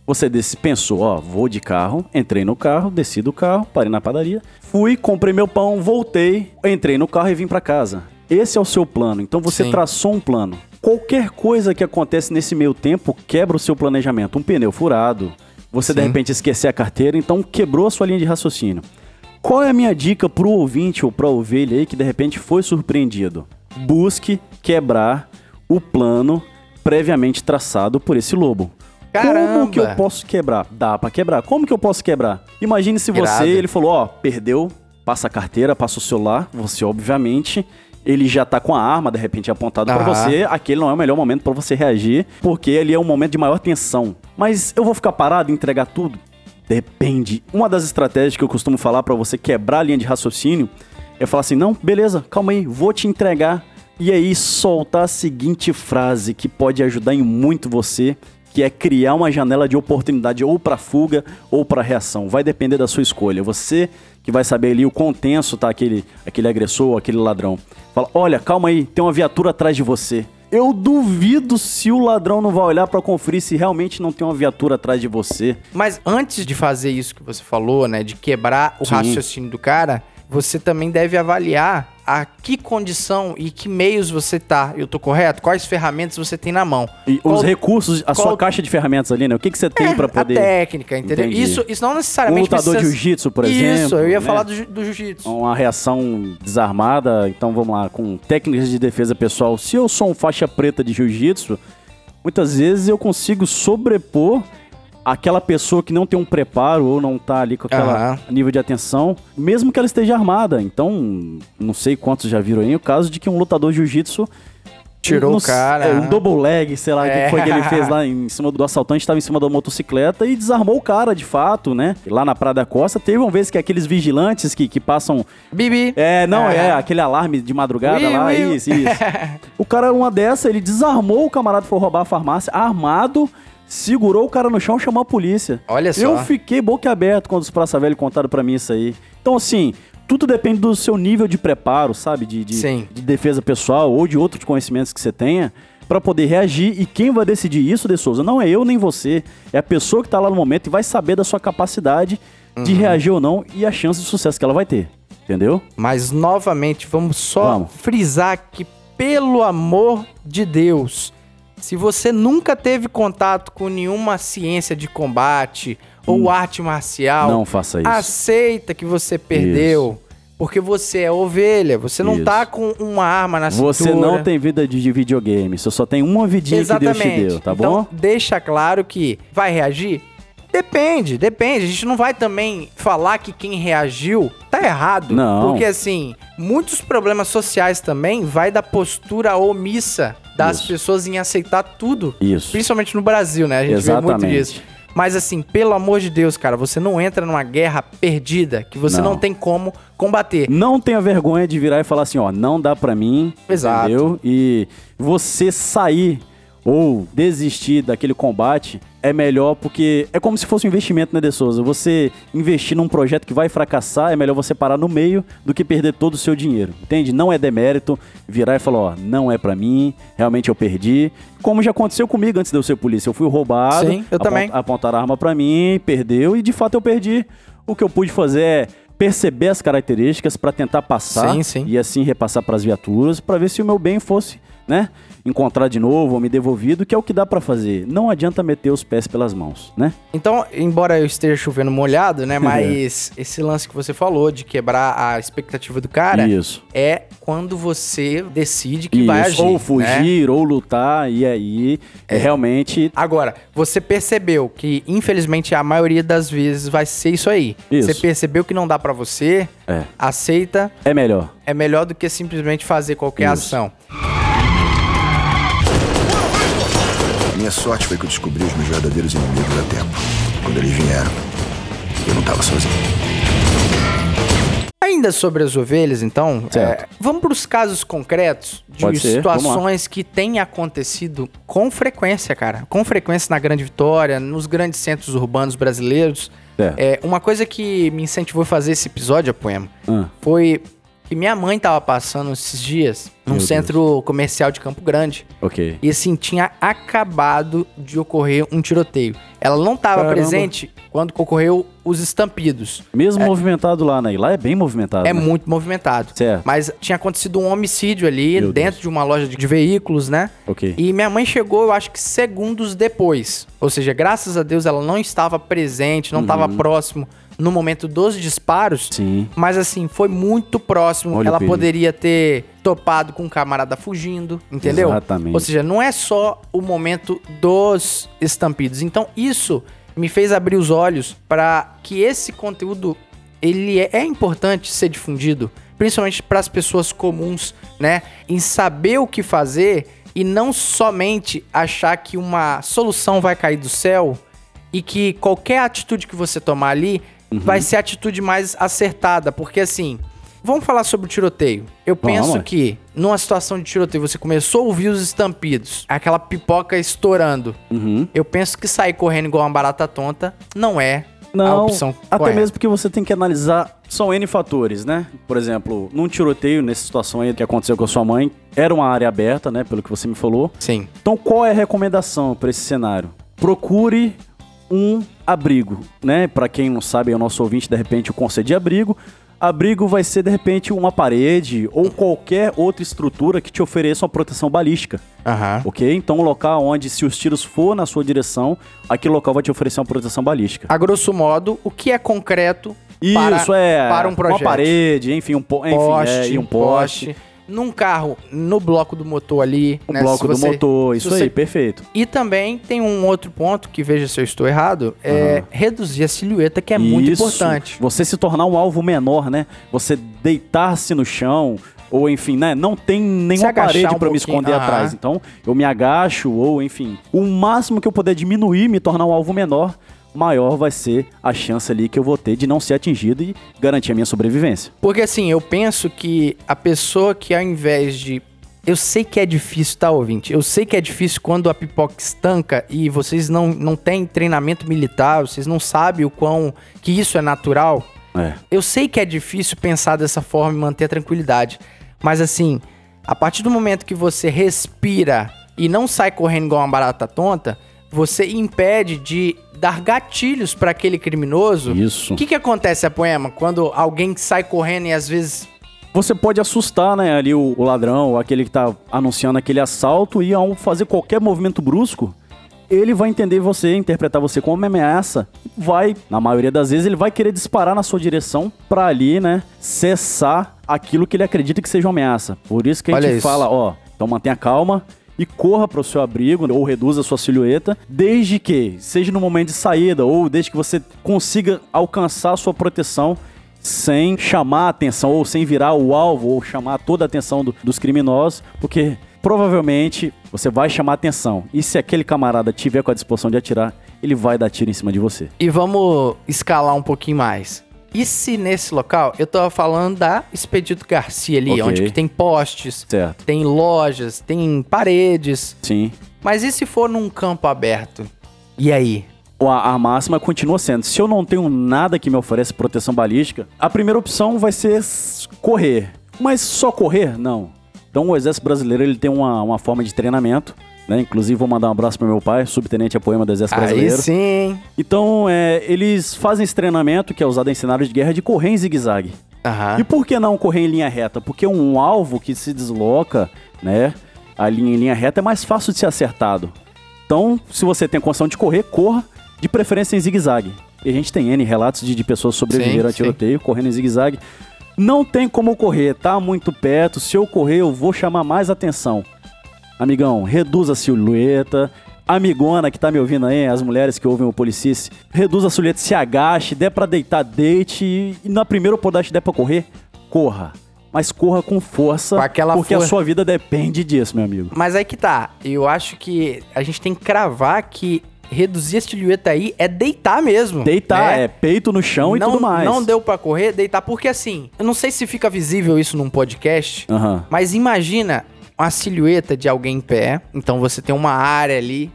você desse- pensou, ó, vou de carro, entrei no carro, desci do carro, parei na padaria, fui, comprei meu pão, voltei, entrei no carro e vim para casa. Esse é o seu plano. Então você Sim. traçou um plano. Qualquer coisa que acontece nesse meio tempo quebra o seu planejamento. Um pneu furado, você de Sim. repente esquecer a carteira, então quebrou a sua linha de raciocínio. Qual é a minha dica pro ouvinte ou pra ovelha aí que de repente foi surpreendido? Busque quebrar o plano previamente traçado por esse lobo. Como Caramba! que eu posso quebrar? Dá pra quebrar. Como que eu posso quebrar? Imagine se você, Irado. ele falou, ó, perdeu, passa a carteira, passa o celular, você obviamente, ele já tá com a arma de repente apontado pra Aham. você, aquele não é o melhor momento pra você reagir, porque ali é um momento de maior tensão. Mas eu vou ficar parado e entregar tudo? Depende. Uma das estratégias que eu costumo falar pra você quebrar a linha de raciocínio é falar assim: não, beleza, calma aí, vou te entregar. E aí soltar a seguinte frase que pode ajudar em muito você, que é criar uma janela de oportunidade ou pra fuga ou pra reação. Vai depender da sua escolha. Você que vai saber ali o quão tenso tá aquele, aquele agressor aquele ladrão. Fala: olha, calma aí, tem uma viatura atrás de você. Eu duvido se o ladrão não vai olhar pra conferir se realmente não tem uma viatura atrás de você. Mas antes de fazer isso que você falou, né, de quebrar o Sim. raciocínio do cara, você também deve avaliar a que condição e que meios você tá. Eu tô correto? Quais ferramentas você tem na mão? E Qual- os recursos, a qual- sua caixa de ferramentas ali, né? O que, que você tem É, pra poder. A técnica, entendeu? Entendi. Isso, isso não Um necessariamente lutador de precisa- jiu-jitsu, por Isso, exemplo. eu ia né? falar do, do jiu-jitsu. Uma reação desarmada, então vamos lá, com técnicas de defesa pessoal. Se eu sou um faixa preta de jiu-jitsu, muitas vezes eu consigo sobrepor aquela pessoa que não tem um preparo ou não tá ali com aquele nível de atenção, mesmo que ela esteja armada. Então, não sei quantos já viram aí o caso de que um lutador de jiu-jitsu Tirou não o cara. é, um double leg, sei lá, É. que foi que ele fez lá em cima do assaltante, estava em cima da motocicleta e desarmou o cara, de fato, né? Lá na Praia da Costa, teve uma vez que aqueles vigilantes que, que passam Bibi. é, não, é, É. aquele alarme de madrugada lá, isso, isso. o cara, uma dessa, ele desarmou o camarada que foi roubar a farmácia, armado, segurou o cara no chão e chamou a polícia. Olha só. Eu fiquei boca aberta quando os Praça Velho contaram pra mim isso aí. Então, assim, tudo depende do seu nível de preparo, sabe? De, de, Sim. de defesa pessoal ou de outros conhecimentos que você tenha. Pra poder reagir, e quem vai decidir isso, De Souza, não é eu nem você, é a pessoa que tá lá no momento e vai saber da sua capacidade de Uhum. reagir ou não e a chance de sucesso que ela vai ter. Entendeu? Mas novamente, vamos só Vamos. frisar que, pelo amor de Deus, se você nunca teve contato com nenhuma ciência de combate ou arte marcial, Hum. Não faça isso. aceita que você perdeu. Porque você é ovelha, você não Isso. tá com uma arma na Você cintura. não tem vida de de videogame, você só tem uma vidinha Exatamente. que Deus te deu, tá então, bom? deixa claro que vai reagir? Depende, depende. A gente não vai também falar que quem reagiu tá errado. Não. Porque, assim, muitos problemas sociais também vai da postura omissa das Isso. pessoas em aceitar tudo. Isso. Principalmente no Brasil, né? A gente vê muito Exatamente. disso. Mas assim, pelo amor de Deus, cara, você não entra numa guerra perdida que você não, Não. tem como combater. Não tenha vergonha de virar e falar assim, ó, não dá pra mim, Exato. entendeu? E você sair ou desistir daquele combate, é melhor porque é como se fosse um investimento, né, De Souza? Você investir num projeto que vai fracassar, é melhor você parar no meio do que perder todo o seu dinheiro. Entende? Não é demérito virar e falar, ó, não é pra mim, realmente eu perdi. Como já aconteceu comigo antes de eu ser polícia. Eu fui roubado, Sim, eu também. apontaram a arma pra mim, perdeu e de fato eu perdi. O que eu pude fazer é perceber as características pra tentar passar Sim, sim. e assim repassar pras viaturas pra ver se o meu bem fosse, né, encontrar de novo ou me devolvido, que é o que dá pra fazer. Não adianta meter os pés pelas mãos, né? Então, embora eu esteja chovendo molhado, né? Mas esse lance que você falou de quebrar a expectativa do cara Isso. é quando você decide que vai Isso. agir. Ou né? fugir, ou lutar, e aí é. realmente. Agora, você percebeu que, infelizmente, a maioria das vezes vai ser isso aí. Isso. Você percebeu que não dá pra você, É. aceita, É melhor. é melhor do que simplesmente fazer qualquer Isso. ação. Minha sorte foi que eu descobri os meus verdadeiros inimigos a tempo. Quando eles vieram, eu não tava sozinho. Ainda sobre as ovelhas, então, é, vamos para os casos concretos de Pode ser, situações que têm acontecido com frequência, cara. Com frequência na Grande Vitória, nos grandes centros urbanos brasileiros. Certo. É, uma coisa que me incentivou a fazer esse episódio, a Poema, Ah, foi que minha mãe tava passando esses dias num Meu centro comercial de Campo Grande. ok. E assim, tinha acabado de ocorrer um tiroteio. Ela não tava Caramba. presente quando ocorreu os estampidos. Mesmo movimentado lá, né? E lá é bem movimentado. É né? muito movimentado. Certo. Mas tinha acontecido um homicídio ali Meu dentro Deus. de uma loja de, de veículos, né? Ok. E minha mãe chegou, eu acho que segundos depois. Ou seja, graças a Deus ela não estava presente, não estava próximo no momento dos disparos. Sim. Mas assim, foi muito próximo. Olha ela poderia ter topado com um camarada fugindo, entendeu? Exatamente. Ou seja, não é só o momento dos estampidos. Então, isso me fez abrir os olhos para que esse conteúdo ele é, é importante ser difundido, principalmente para as pessoas comuns, né? Em saber o que fazer e não somente achar que uma solução vai cair do céu e que qualquer atitude que você tomar ali Uhum. vai ser a atitude mais acertada, porque assim, vamos falar sobre o tiroteio. Eu Vamos, penso que numa situação de tiroteio você começou a ouvir os estampidos, aquela pipoca estourando. Uhum. Eu penso que sair correndo igual uma barata tonta não é a Não, opção até correta. mesmo porque você tem que analisar, são N fatores, né? Por exemplo, num tiroteio, nessa situação aí que aconteceu com a sua mãe, era uma área aberta, né? Pelo que você me falou. Sim. Então, qual é a recomendação para esse cenário? Procure um abrigo, né? Para quem não sabe, é o nosso ouvinte, de repente, o conceito de abrigo. Abrigo vai ser, de repente, uma parede ou qualquer outra estrutura que te ofereça uma proteção balística. Aham. Ok? Então, um local onde, se os tiros for na sua direção, aquele local vai te oferecer uma proteção balística. A grosso modo, o que é concreto para, Isso é para um projeto? uma parede, enfim, um, po enfim, poste, é, e um poste, Num carro, no bloco do motor ali. um né, bloco se do você- motor, isso você- aí, perfeito. E também tem um outro ponto, que veja se eu estou errado, é reduzir a silhueta, que é muito Isso. importante. Você se tornar um alvo menor, né? Você deitar-se no chão, ou enfim, né? Não tem nenhuma parede um pra me esconder atrás. Então, eu me agacho, ou enfim, o máximo que eu puder diminuir, me tornar um alvo menor, maior vai ser a chance ali que eu vou ter de não ser atingido e garantir a minha sobrevivência. Porque assim, eu penso que a pessoa que ao invés de. Eu sei que é difícil, tá, ouvinte? Eu sei que é difícil quando a pipoca estanca e vocês não, não têm treinamento militar, vocês não sabem o quão. que isso é natural. É. Eu sei que é difícil pensar dessa forma e manter a tranquilidade. Mas assim, a partir do momento que você respira e não sai correndo igual uma barata tonta, você impede de dar gatilhos para aquele criminoso. Isso. O que, que acontece, a poema, quando alguém sai correndo e às vezes. Você pode assustar, né, ali o, o ladrão, ou aquele que tá anunciando aquele assalto, e ao fazer qualquer movimento brusco, ele vai entender você, interpretar você como uma ameaça, vai, na maioria das vezes, ele vai querer disparar na sua direção pra ali, né, cessar aquilo que ele acredita que seja uma ameaça. Por isso que a Olha gente isso. fala, ó, então mantenha calma e corra para o seu abrigo ou reduza a sua silhueta, desde que seja no momento de saída ou desde que você consiga alcançar a sua proteção sem chamar a atenção ou sem virar o alvo ou chamar toda a atenção do- dos criminosos, porque provavelmente você vai chamar atenção. E se aquele camarada tiver com a disposição de atirar, ele vai dar tiro em cima de você. E vamos escalar um pouquinho mais. E se nesse local, eu tava falando da Expedito Garcia ali, Ok. onde tem postes, Certo. tem lojas, tem paredes. Sim. Mas e se for num campo aberto? E aí? A, a máxima continua sendo: se eu não tenho nada que me ofereça proteção balística, a primeira opção vai ser correr. Mas só correr? Não. Então o Exército Brasileiro ele tem uma, uma forma de treinamento. Né? Inclusive, vou mandar um abraço pro meu pai, subtenente a poema do Exército Aí Brasileiro. sim. Então, é, eles fazem esse treinamento, que é usado em cenários de guerra, de correr em zigue-zague. Aham. E por que não correr em linha reta? Porque um alvo que se desloca, né, ali em linha reta é mais fácil de ser acertado. Então, se você tem condição de correr, corra, de preferência em zigue-zague. E a gente tem N relatos de, de pessoas sobreviveram Sim, a tiroteio, correndo em zigue-zague. Não tem como correr, tá muito perto. Se eu correr, eu vou chamar mais atenção. Amigão, reduza a silhueta. Amigona que tá me ouvindo aí, as mulheres que ouvem o Policice, reduza a silhueta, se agache, der pra deitar, deite. E, e na primeira oportunidade der pra correr, corra. Mas corra com força, Com aquela porque a força. sua vida depende disso, meu amigo. Mas aí que tá. Eu acho que a gente tem que cravar que reduzir a silhueta aí é deitar mesmo. Deitar, né? é peito no chão e não, tudo mais. Não deu pra correr, deitar. Porque assim, eu não sei se fica visível isso num podcast, Aham. mas imagina uma silhueta de alguém em pé. Então você tem uma área ali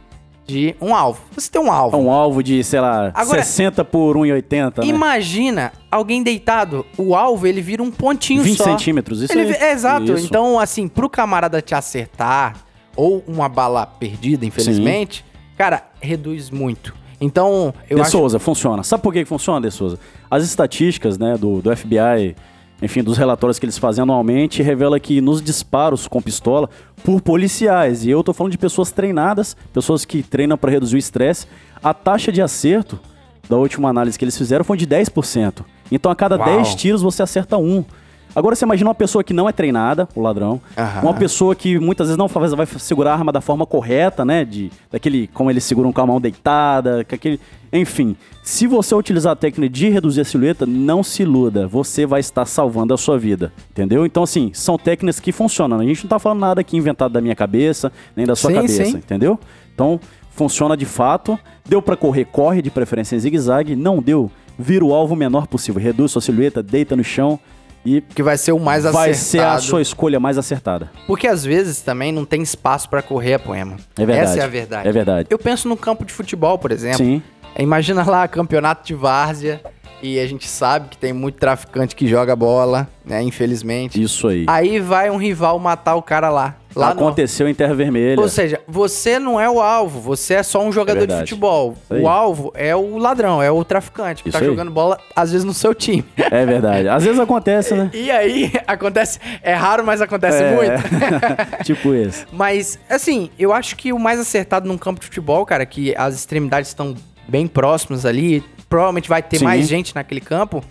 de um alvo. Você tem um alvo. Um alvo de, sei lá, Agora- 60 por 1,80, né? Imagina alguém deitado. O alvo, ele vira um pontinho 20 só. centímetros, isso Ele é, exato. Isso. Então, assim, pro camarada te acertar, ou uma bala perdida, infelizmente, cara, reduz muito. Então, eu de acho. Souza, funciona. Sabe por que que funciona, De Souza? As estatísticas, né, do, do FBI, enfim, dos relatórios que eles fazem anualmente, revela que nos disparos com pistola por policiais, e eu tô falando de pessoas treinadas, pessoas que treinam para reduzir o estresse, a taxa de acerto da última análise que eles fizeram foi de 10%. Então a cada Uau. 10 tiros você acerta um. Agora você imagina uma pessoa que não é treinada, o ladrão, Aham. uma pessoa que muitas vezes não faz, vai segurar a arma da forma correta, né? De, daquele, como eles seguram com a mão deitada, com aquele. Enfim, se você utilizar a técnica de reduzir a silhueta, não se iluda. Você vai estar salvando a sua vida. Entendeu? Então, assim, são técnicas que funcionam. A gente não tá falando nada aqui inventado da minha cabeça, nem da sua Sim, cabeça, sim. entendeu? Então, funciona de fato. Deu pra correr, corre, de preferência em zigue-zague. Não deu, vira o alvo menor possível. Reduz sua silhueta, deita no chão e Que vai ser o mais vai acertado. ser a sua escolha mais acertada. Porque às vezes também não tem espaço pra correr a poema. É verdade. Essa é a verdade. É verdade. Eu penso no campo de futebol, por exemplo. Sim. Imagina lá campeonato de várzea. E a gente sabe que tem muito traficante que joga bola, né? Infelizmente. Isso aí. Aí vai um rival matar o cara lá. Lá no- Aconteceu em Terra Vermelha. Ou seja, você não é o alvo, você é só um jogador de futebol. Isso. O alvo é o ladrão, é o traficante que Isso tá aí. jogando bola, às vezes, no seu time. É verdade. Às vezes acontece, né? E aí, acontece. É raro, mas acontece É. muito. tipo esse. Mas, assim, eu acho que o mais acertado num campo de futebol, cara, que as extremidades estão bem próximas ali, provavelmente vai ter Sim. mais gente naquele campo.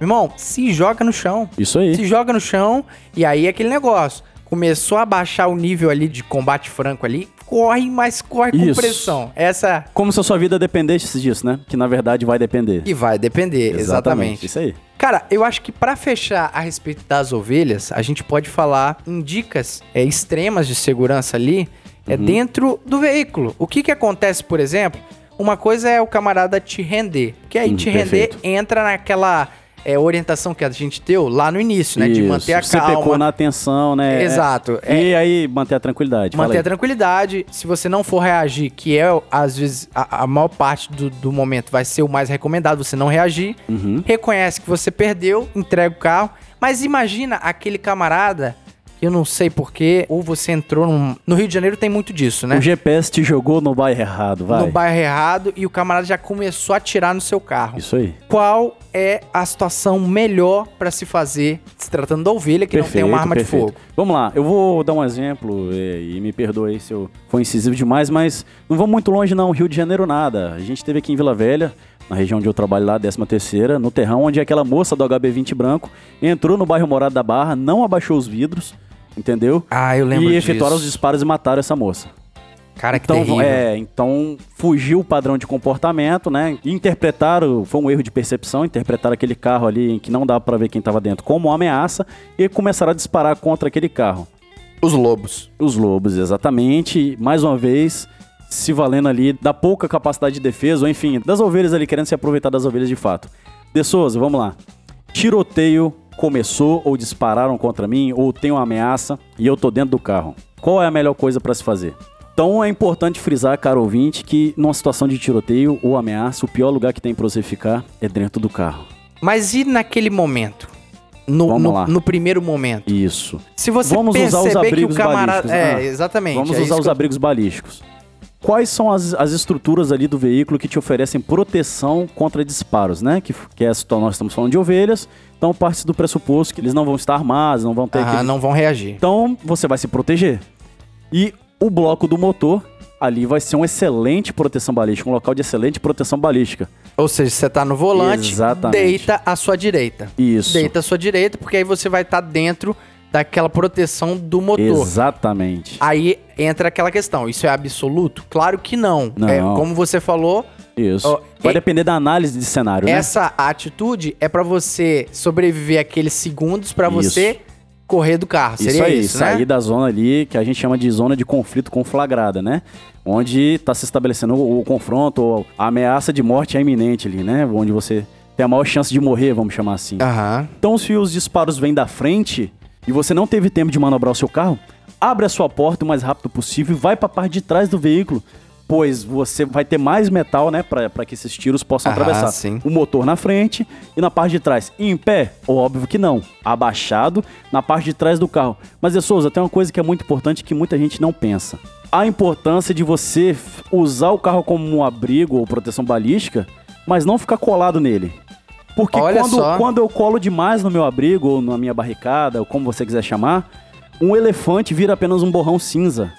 Meu irmão, se joga no chão. Isso aí. Se joga no chão e aí é aquele negócio. Começou a baixar o nível ali de combate franco ali, corre, mas corre com Isso. pressão. Essa Como se a sua vida dependesse disso, né? Que na verdade vai depender. que vai depender, exatamente. Isso aí. Cara, eu acho que pra fechar a respeito das ovelhas, a gente pode falar em dicas é, extremas de segurança ali, é Uhum. dentro do veículo. O que que acontece, por exemplo? Uma coisa é o camarada te render, que aí Hum, te render perfeito. entra naquela é, orientação que a gente deu lá no início, né? De Isso. manter a Você calma. pecou na atenção, né? Exato. E aí manter a tranquilidade. Manter a tranquilidade. Se você não for reagir, que é, às vezes, a, a maior parte do, do momento vai ser o mais recomendado, você não reagir. Uhum. Reconhece que você perdeu, entrega o carro. Mas imagina aquele camarada, eu não sei porquê, ou você entrou num... No Rio de Janeiro tem muito disso, né? O GPS te jogou no bairro errado, vai. No bairro errado e o camarada já começou a atirar no seu carro. Isso aí. Qual é a situação melhor pra se fazer, se tratando da ovelha que não tem uma arma de perfeito. fogo? Vamos lá, eu vou dar um exemplo e, e me perdoe se eu for incisivo demais, mas não vou muito longe não, Rio de Janeiro nada. A gente esteve aqui em Vila Velha, na região onde eu trabalho lá, 13 terceira, no terrão, onde aquela moça do HB20 branco entrou no bairro Morado da Barra, não abaixou os vidros, entendeu? Ah, eu lembro e disso. efetuaram os disparos e mataram essa moça. Cara, que Então, terrível. é, então fugiu o padrão de comportamento, né? Interpretaram, foi um erro de percepção, interpretaram aquele carro ali em que não dava pra ver quem tava dentro como uma ameaça e começaram a disparar contra aquele carro. Os lobos. Os lobos, exatamente. Mais uma vez, se valendo ali da pouca capacidade de defesa, ou enfim, das ovelhas ali, querendo se aproveitar das ovelhas de fato. De Souza, vamos lá. Tiroteio começou, ou dispararam contra mim, ou tem uma ameaça, e eu tô dentro do carro. Qual é a melhor coisa pra se fazer? Então é importante frisar, caro ouvinte, que numa situação de tiroteio ou ameaça, o pior lugar que tem pra você ficar é dentro do carro. Mas e naquele momento? No, no- no primeiro momento. Isso. Se você Vamos usar os perceber que o abrigos camarada... balísticos. É, Ah, exatamente. Vamos é usar os eu- abrigos balísticos. Quais são as, as estruturas ali do veículo que te oferecem proteção contra disparos, né? Que, que é, nós estamos falando de ovelhas, então parte do pressuposto que eles não vão estar armados, não vão ter Aham, aquele- não vão reagir. Então você vai se proteger. E o bloco do motor ali vai ser uma excelente proteção balística, um local de excelente proteção balística. Ou seja, você tá no volante, Exatamente. deita à sua direita. Isso. Deita à sua direita, porque aí você vai estar dentro daquela proteção do motor. Exatamente. Aí entra aquela questão, isso é absoluto? Claro que não. Não. É, como você falou, Isso. Ó, vai depender da análise de cenário, né? essa atitude é pra você sobreviver aqueles segundos pra Isso. você correr do carro. Seria isso aí, isso, sair né? da zona ali que a gente chama de zona de conflito conflagrada, né? Onde está se estabelecendo o, o confronto, ou a ameaça de morte é iminente ali, né? Onde você tem a maior chance de morrer, vamos chamar assim. Aham. Então, se os disparos vêm da frente e você não teve tempo de manobrar o seu carro, abre a sua porta o mais rápido possível e vai para a parte de trás do veículo, pois você vai ter mais metal, né, para que esses tiros possam Aham, atravessar. sim. O motor na frente e na parte de trás. E em pé? Óbvio que não. Abaixado na parte de trás do carro. Mas, De Souza, tem uma coisa que é muito importante que muita gente não pensa. A importância de você usar o carro como um abrigo ou proteção balística, mas não ficar colado nele. Porque Olha quando, só. quando eu colo demais no meu abrigo ou na minha barricada, ou como você quiser chamar, um elefante vira apenas um borrão cinza.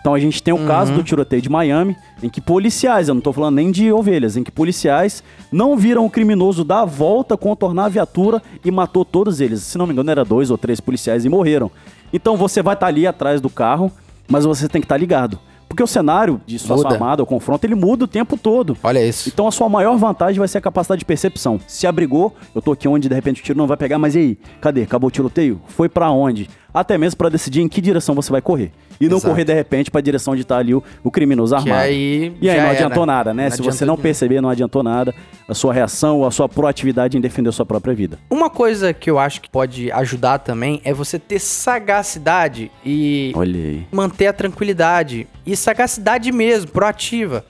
Então a gente tem o Uhum. caso do tiroteio de Miami, em que policiais, eu não tô falando nem de ovelhas, em que policiais não viram o criminoso dar a volta, contornar a viatura e matou todos eles. Se não me engano, era dois ou três policiais e morreram. Então você vai estar ali atrás do carro, mas você tem que estar ligado. Porque o cenário de situação Muda. armada ou confronto, ele muda o tempo todo. Olha isso. Então a sua maior vantagem vai ser a capacidade de percepção. Se abrigou, eu tô aqui onde de repente o tiro não vai pegar, mas e aí? Cadê? Acabou o tiroteio? Foi pra onde? Até mesmo pra decidir em que direção você vai correr. E não Exato. correr de repente pra direção de estar ali o, o criminoso armado. aí e aí não era. adiantou nada, né? Não Se você não nada. perceber, não adiantou nada a sua reação ou a sua proatividade em defender a sua própria vida. Uma coisa que eu acho que pode ajudar também é você ter sagacidade e Olha aí. manter a tranquilidade. E sagacidade mesmo, proativa.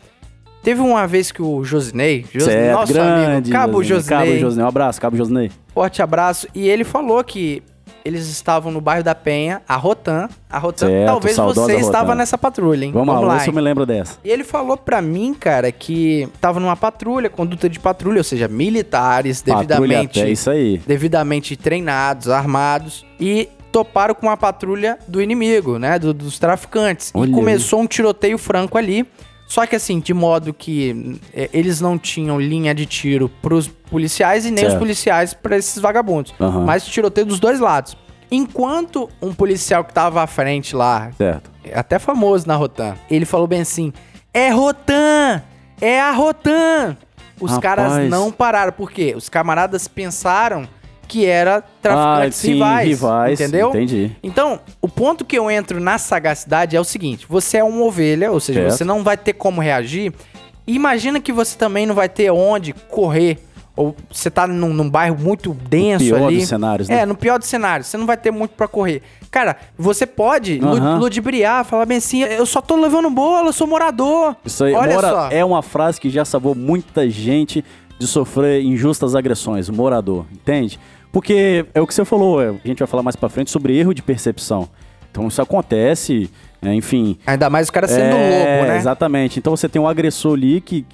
Teve uma vez que o Josinei, Jos- certo, nosso grande. amigo, Cabo Josinei. Cabo Josinei, Josinei. Um abraço, Cabo Josinei. forte abraço, e ele falou que eles estavam no bairro da Penha, a Rotan. A Rotan, Certo, talvez você estava nessa patrulha, hein? Vamos, lá, hein? se eu me lembro dessa. E ele falou pra mim, cara, que tava numa patrulha, conduta de patrulha, ou seja, militares Patrulha devidamente, até, isso aí. devidamente treinados, armados e toparam com a patrulha do inimigo, né, do- dos traficantes. Olha e aí. começou um tiroteio franco ali. Só que assim, de modo que eh, eles não tinham linha de tiro pros policiais e nem os Certo. policiais pra esses vagabundos. Aham. Mas tiroteio dos dois lados. Enquanto um policial que tava à frente lá, Certo. é até famoso na Rotan. Ele falou bem assim: é Rotan! É a Rotan! Os Rapaz. caras não pararam. Por quê? Os camaradas pensaram que era traficantes ah, sim, rivais, rivais. Entendeu? Entendi. Então, o ponto que eu entro na sagacidade é o seguinte: você é uma ovelha, ou seja, Certo. você não vai ter como reagir. Imagina que você também não vai ter onde correr. Ou você tá num, num bairro muito denso pior ali. dos cenários, né? É, no pior dos cenários. Você não vai ter muito pra correr. Cara, você pode Aham. ludibriar, falar bem assim: eu só tô levando bola, eu sou morador. Isso aí, Olha só. é uma frase que já salvou muita gente de sofrer injustas agressões, morador, entende? Porque é o que você falou, é, a gente vai falar mais pra frente sobre erro de percepção. Então isso acontece, é, enfim. Ainda mais o cara sendo é, lobo, né? Exatamente. Então você tem um agressor ali que.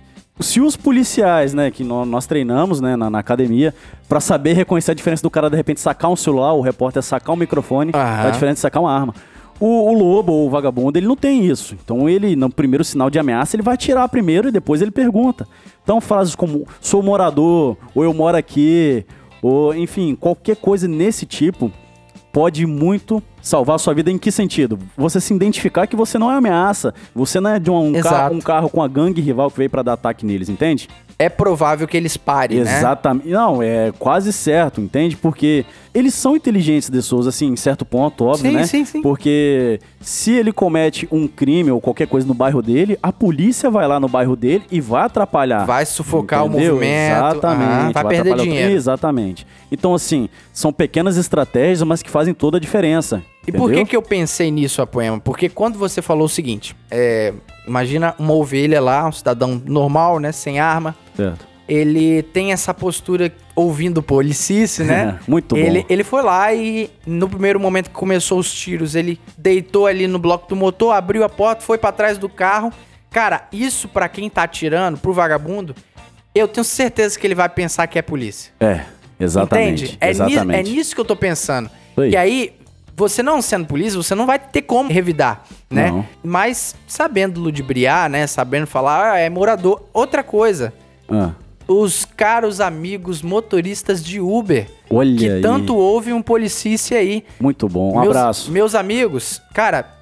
Se os policiais, né, que nó- nós treinamos, né, na, na academia, pra saber reconhecer a diferença do cara de repente sacar um celular, o repórter sacar um microfone, Aham. a diferença de sacar uma arma. O, o lobo ou o vagabundo, ele não tem isso. Então ele, no primeiro sinal de ameaça, ele vai atirar primeiro e depois ele pergunta. Então frases como sou morador, ou eu moro aqui, ou enfim, qualquer coisa nesse tipo pode muito salvar a sua vida em que sentido? Você se identificar que você não é ameaça, você não é de um, carro, um carro com a gangue rival que veio pra dar ataque neles, entende? É provável que eles parem, né? Exatamente. Não, é quase certo, entende? Porque eles são inteligentes de Souza, assim, em certo ponto, óbvio, Sim, né? sim, sim. Porque se ele comete um crime ou qualquer coisa no bairro dele, a polícia vai lá no bairro dele e vai atrapalhar. Vai sufocar Entendeu? o movimento. Exatamente. ah, vai, perder atrapalhar o- dinheiro. Exatamente. Então, assim, são pequenas estratégias, mas que fazem toda a diferença. E por que, Entendeu? que eu pensei nisso, Apoema? Porque quando você falou o seguinte, é, imagina uma ovelha lá, um cidadão normal, né, sem arma, Certo. ele tem essa postura ouvindo policice, né? Muito bom. Ele, ele foi lá e no primeiro momento que começou os tiros, ele deitou ali no bloco do motor, abriu a porta, foi pra trás do carro. Cara, isso pra quem tá atirando, pro vagabundo, eu tenho certeza que ele vai pensar que é polícia. É, exatamente. Entende? É, exatamente. é nisso que eu tô pensando. E aí, você não sendo polícia, você não vai ter como revidar, né? Não. Mas sabendo ludibriar, né? Sabendo falar, ah, é morador. Outra coisa, Ah, os caros amigos motoristas de Uber. Olha que aí. tanto houve um policice aí. muito bom. Um meus, abraço. Meus amigos, cara,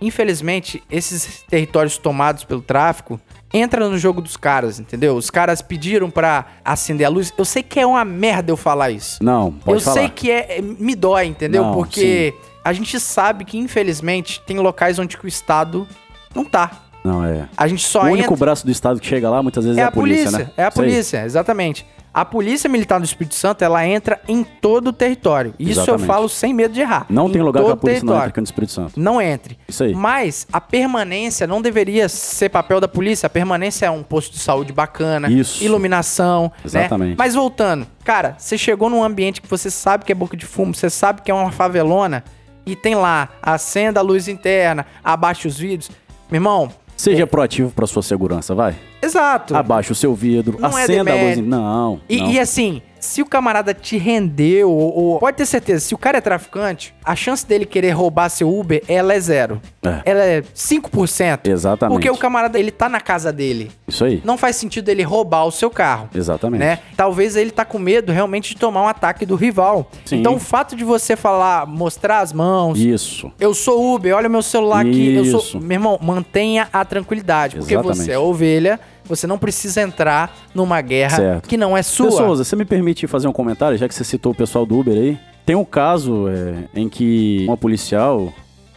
infelizmente, esses territórios tomados pelo tráfico entra no jogo dos caras, entendeu? Os caras pediram pra acender a luz. Eu sei que é uma merda eu falar isso. Não, pode eu falar. sei que é, é- me dói, entendeu? Não, Porque a gente sabe que, infelizmente, tem locais onde o Estado não tá. Não, é. A gente só o único entra... braço do Estado que chega lá, muitas vezes, é, É a polícia, né? é a aí. polícia, exatamente. A Polícia Militar do Espírito Santo, ela entra em todo o território. Isso Exatamente. eu falo sem medo de errar. Não Em tem lugar que a polícia não território. entra aqui no Espírito Santo. Não entre. Isso aí. Mas a permanência não deveria ser papel da polícia. A permanência é um posto de saúde bacana, Isso. iluminação, Exatamente. né? Mas voltando, cara, você chegou num ambiente que você sabe que é boca de fumo, você sabe que é uma favelona e tem lá, acenda a luz interna, abaixa os vidros. Meu irmão, Seja proativo pra sua segurança, vai. exato. Abaixa o seu vidro, Não é acenda a luz. Não, E, não. e assim, se o camarada te rendeu, ou, ou- pode ter certeza, se o cara é traficante, a chance dele querer roubar seu Uber, ela é zero. É. Ela é 5%. Exatamente. Porque o camarada, ele tá na casa dele. Isso aí. Não faz sentido ele roubar o seu carro. Exatamente. Né? Talvez ele tá com medo realmente de tomar um ataque do rival. Sim. Então o fato de você falar, mostrar as mãos, Isso. eu sou Uber, olha meu celular aqui. Eu sou... Isso. Meu irmão, mantenha a tranquilidade. Porque Exatamente. você é ovelha, você não precisa entrar numa guerra Certo. que não é sua. Souza, você me permite fazer um comentário, já que você citou o pessoal do Uber aí? Tem um caso é, em que uma policial,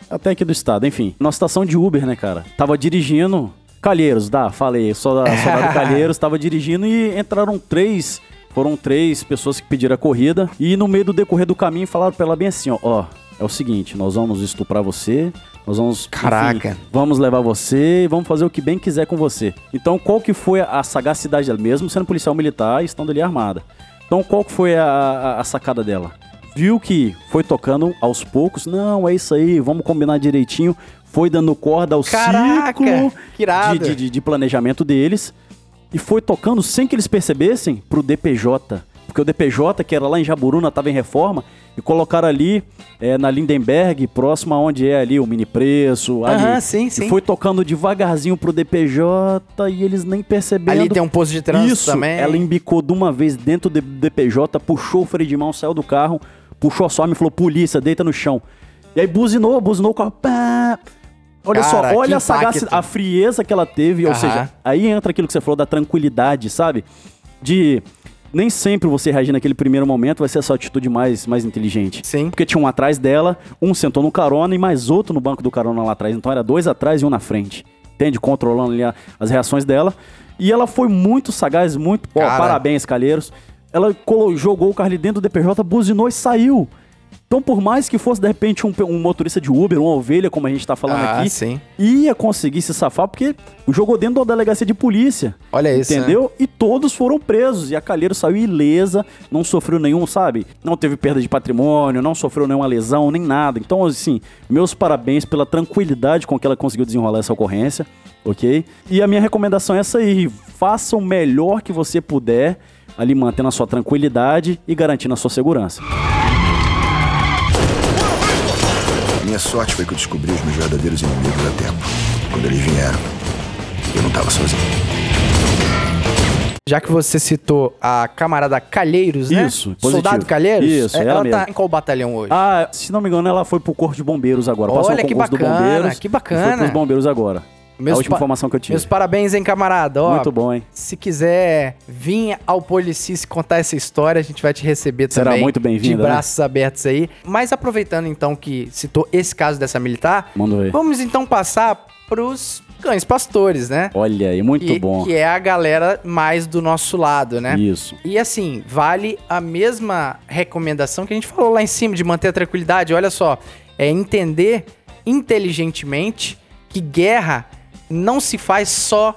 até aqui do estado, enfim, numa estação de Uber, né, cara? Tava dirigindo. Calheiros, dá, falei, soldado, soldado Calheiros, tava dirigindo e entraram três. Foram três pessoas que pediram a corrida. E no meio do decorrer do caminho falaram pra ela bem assim: ó, ó, é o seguinte, nós vamos estuprar você, nós vamos. enfim, Caraca. vamos levar você e vamos fazer o que bem quiser com você. Então, qual que foi a sagacidade dela? Mesmo sendo policial militar e estando ali armada. Então, qual que foi a, a- a sacada dela? Viu que foi tocando aos poucos. Não, é isso aí, vamos combinar direitinho. Foi dando corda ao Caraca, ciclo de, de- de planejamento deles. E foi tocando sem que eles percebessem pro DPJ. Porque o DPJ, que era lá em Jaburuna, tava em reforma. E colocaram ali é, na Lindenberg, próximo aonde é ali o mini preço. Aham, ali. sim, E sim. foi tocando devagarzinho pro DPJ e eles nem percebendo. Ali tem um posto de trânsito Isso, também. ela embicou de uma vez dentro do DPJ, puxou o freio de mão, saiu do carro, puxou a sua arma e falou, polícia, deita no chão. E aí buzinou, buzinou o carro. Pá. Olha Cara, só, olha a, impacto. sagaci- a frieza que ela teve, ou Aham. seja, aí entra aquilo que você falou da tranquilidade, sabe? De nem sempre você reagir naquele primeiro momento vai ser a sua atitude mais, mais inteligente. Sim. Porque tinha um atrás dela, um sentou no carona e mais outro no banco do carona lá atrás. Então era dois atrás e um na frente. Entende? Controlando ali as reações dela. E ela foi muito sagaz, muito. Cara. parabéns, Calheiros. Ela jogou o carro ali dentro do DPJ, buzinou e saiu. Então, por mais que fosse de repente um, um motorista de Uber, uma ovelha, como a gente tá falando Ah, aqui, sim. ia conseguir se safar porque jogou dentro da delegacia de polícia. Olha isso, né? Entendeu? E todos foram presos. E a Calheiro saiu ilesa, não sofreu nenhum, sabe? Não teve perda de patrimônio, não sofreu nenhuma lesão, nem nada. Então, assim, meus parabéns pela tranquilidade com que ela conseguiu desenrolar essa ocorrência, ok? E a minha recomendação é essa aí: faça o melhor que você puder, ali mantendo a sua tranquilidade e garantindo a sua segurança. Minha sorte foi que eu descobri os meus verdadeiros inimigos a tempo. Quando eles vieram, eu não tava sozinho. Já que você citou a camarada Calheiros, né? Isso, positivo. Soldado Calheiros? Isso, É, ela ela tá em qual batalhão hoje? Ah, se não me engano, ela foi pro Corpo de Bombeiros agora. Passou Olha, o que concurso do bacana, Bombeiros que bacana. Foi pros Bombeiros agora. Meus a última informação que eu tive. Meus parabéns, hein, camarada? Ó, Muito bom, hein? Se quiser vir ao Policice contar essa história, a gente vai te receber Será também. muito bem-vinda, De né? braços abertos aí. Mas aproveitando então que citou esse caso dessa militar, Manda ver. vamos então passar pros cães pastores, né? Olha aí, muito bom. Que é a galera mais do nosso lado, né? Isso. E assim, vale a mesma recomendação que a gente falou lá em cima, de manter a tranquilidade. Olha só, É entender inteligentemente que guerra não se faz só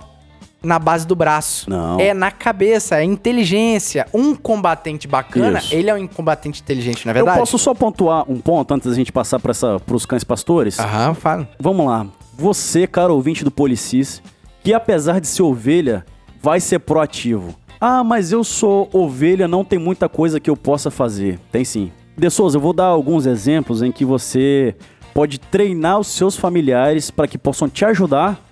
na base do braço. Não. É na cabeça, é inteligência. Um combatente bacana, Isso. ele é um combatente inteligente, na Eu verdade? posso só pontuar um ponto antes da gente passar para os cães pastores? Aham, fala. Vamos lá. Você, cara ouvinte do Policis, que apesar de ser ovelha, vai ser proativo. Ah, mas eu sou ovelha, não tem muita coisa que eu possa fazer. Tem sim. De Souza, eu vou dar alguns exemplos em que você pode treinar os seus familiares para que possam te ajudar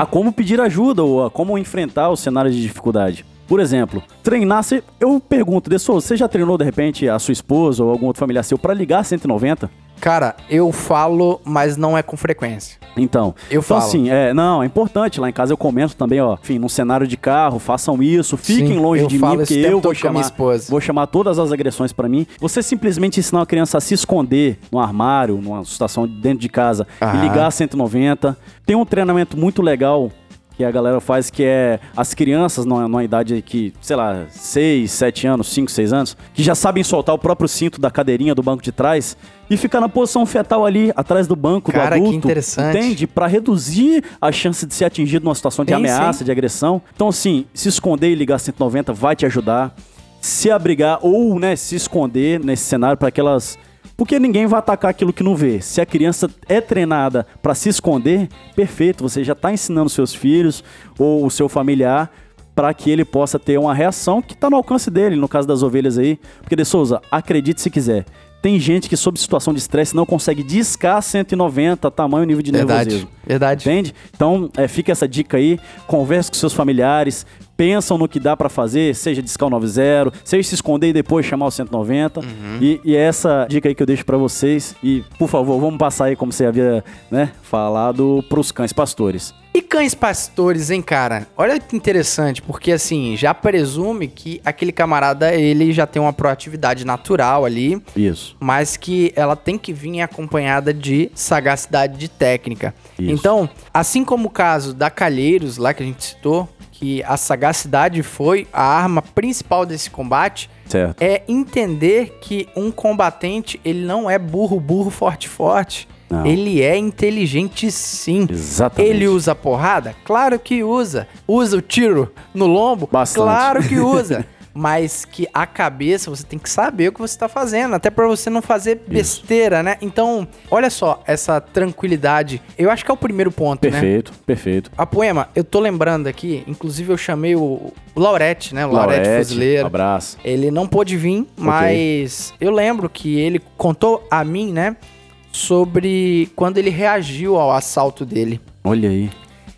A como pedir ajuda ou a como enfrentar os cenários de dificuldade. Por exemplo, treinar. Eu pergunto, De Souza, você já treinou de repente a sua esposa ou algum outro familiar seu para ligar 190? Cara, eu falo, mas não é com frequência. Então, Eu então falo. assim, é, não, é importante. Lá em casa eu comento também, ó, enfim, num cenário de carro, façam isso, fiquem Sim, longe de mim, porque eu vou a chamar, esposa. vou chamar todas as agressões pra mim. Você simplesmente ensinar uma criança a se esconder no armário, numa situação dentro de casa Aham. e ligar a 190. Tem um treinamento muito legal que a galera faz que é as crianças numa, numa idade que, sei lá, 6, 7 anos, 5, 6 anos, que já sabem soltar o próprio cinto da cadeirinha do banco de trás e ficar na posição fetal ali atrás do banco Cara, do que adulto. interessante. Entende? Pra reduzir a chance de ser atingido numa situação de Sim, ameaça, sim. de agressão. Então, assim, se esconder e ligar 190 vai te ajudar. Se abrigar ou, né, se esconder nesse cenário para aquelas. Porque ninguém vai atacar aquilo que não vê. Se a criança é treinada para se esconder, perfeito, você já tá ensinando seus filhos ou o seu familiar para que ele possa ter uma reação que tá no alcance dele, no caso das ovelhas aí. Porque, De Souza, acredite se quiser. Tem gente que, sob situação de estresse, não consegue discar 190, tamanho nível de Verdade. nervosismo. Verdade. Entende? Então, é, fica essa dica aí. Converse com seus familiares. Pensam no que dá pra fazer, seja discar o 90, seja se esconder e depois chamar o 190. Uhum. E, e é essa dica aí que eu deixo pra vocês. E, por favor, vamos passar aí, como você havia né, falado, pros cães pastores. E cães pastores, hein, cara? Olha que interessante, porque assim, já presume que aquele camarada, ele já tem uma proatividade natural ali, Isso. mas que ela tem que vir acompanhada de sagacidade de técnica. Isso. Então, assim como o caso da Calheiros, lá que a gente citou, que a sagacidade foi a arma principal desse combate, Certo. é entender que um combatente, ele não é burro, burro, forte, forte. Não. Ele é inteligente sim. Exatamente. Ele usa porrada? Claro que usa. Usa o tiro no lombo? Bastante. Claro que usa. Mas que a cabeça você tem que saber o que você tá fazendo, até pra você não fazer besteira, né? Então, olha só essa tranquilidade. Eu acho que é o primeiro ponto, né? Perfeito, perfeito. A poema, eu tô lembrando aqui, inclusive eu chamei o, o Laurete, né? O Laurete, Laurete, Fuzileiro. abraço. Ele não pôde vir, mas eu lembro que ele contou a mim, né? Sobre quando ele reagiu ao assalto dele. Olha aí.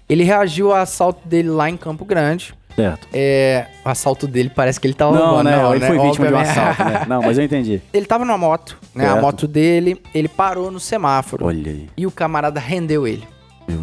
Ele reagiu ao assalto dele lá em Campo Grande. Certo. É, o assalto dele parece que ele tava Não, roubando, né? ele foi vítima de um assalto, né? Não, mas eu entendi. Ele tava numa moto, né? A Certo. moto dele, ele parou no semáforo. Olha aí. E o camarada rendeu ele.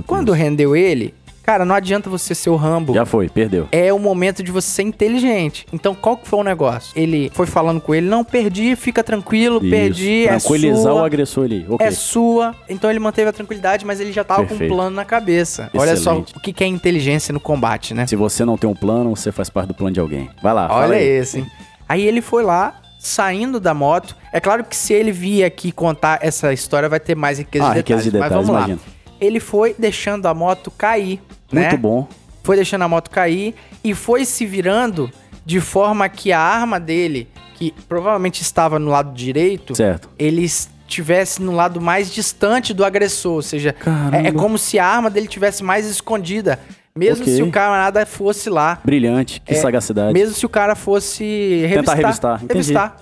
Quando rendeu ele, cara, não adianta você ser o Rambo. Já foi, perdeu. é o momento de você ser inteligente. Então, qual que foi o negócio? Ele foi falando com ele, não, perdi, fica tranquilo, perdi, Isso. é Tranquilizar o sua, agressor ali. Ok. é sua. Então ele manteve a tranquilidade, mas ele já tava com um Perfeito. plano na cabeça. Olha só Excelente. o que é inteligência no combate, né? Se você não tem um plano, você faz parte do plano de alguém. Vai lá, fala Olha aí. esse, hein? Aí ele foi lá, saindo da moto. É claro que se ele vir aqui contar essa história, vai ter mais riqueza Ah, de riqueza detalhes. de detalhes, mas vamos imagino. lá. Ele foi deixando a moto cair, né? Muito bom. foi deixando a moto cair e foi se virando de forma que a arma dele, que provavelmente estava no lado direito, Certo. ele estivesse no lado mais distante do agressor, ou seja, é, é como se a arma dele tivesse mais escondida, mesmo Ok. se o camarada fosse lá, Brilhante, que É, sagacidade. mesmo se o cara fosse revistar. revistar, entendi. revistar.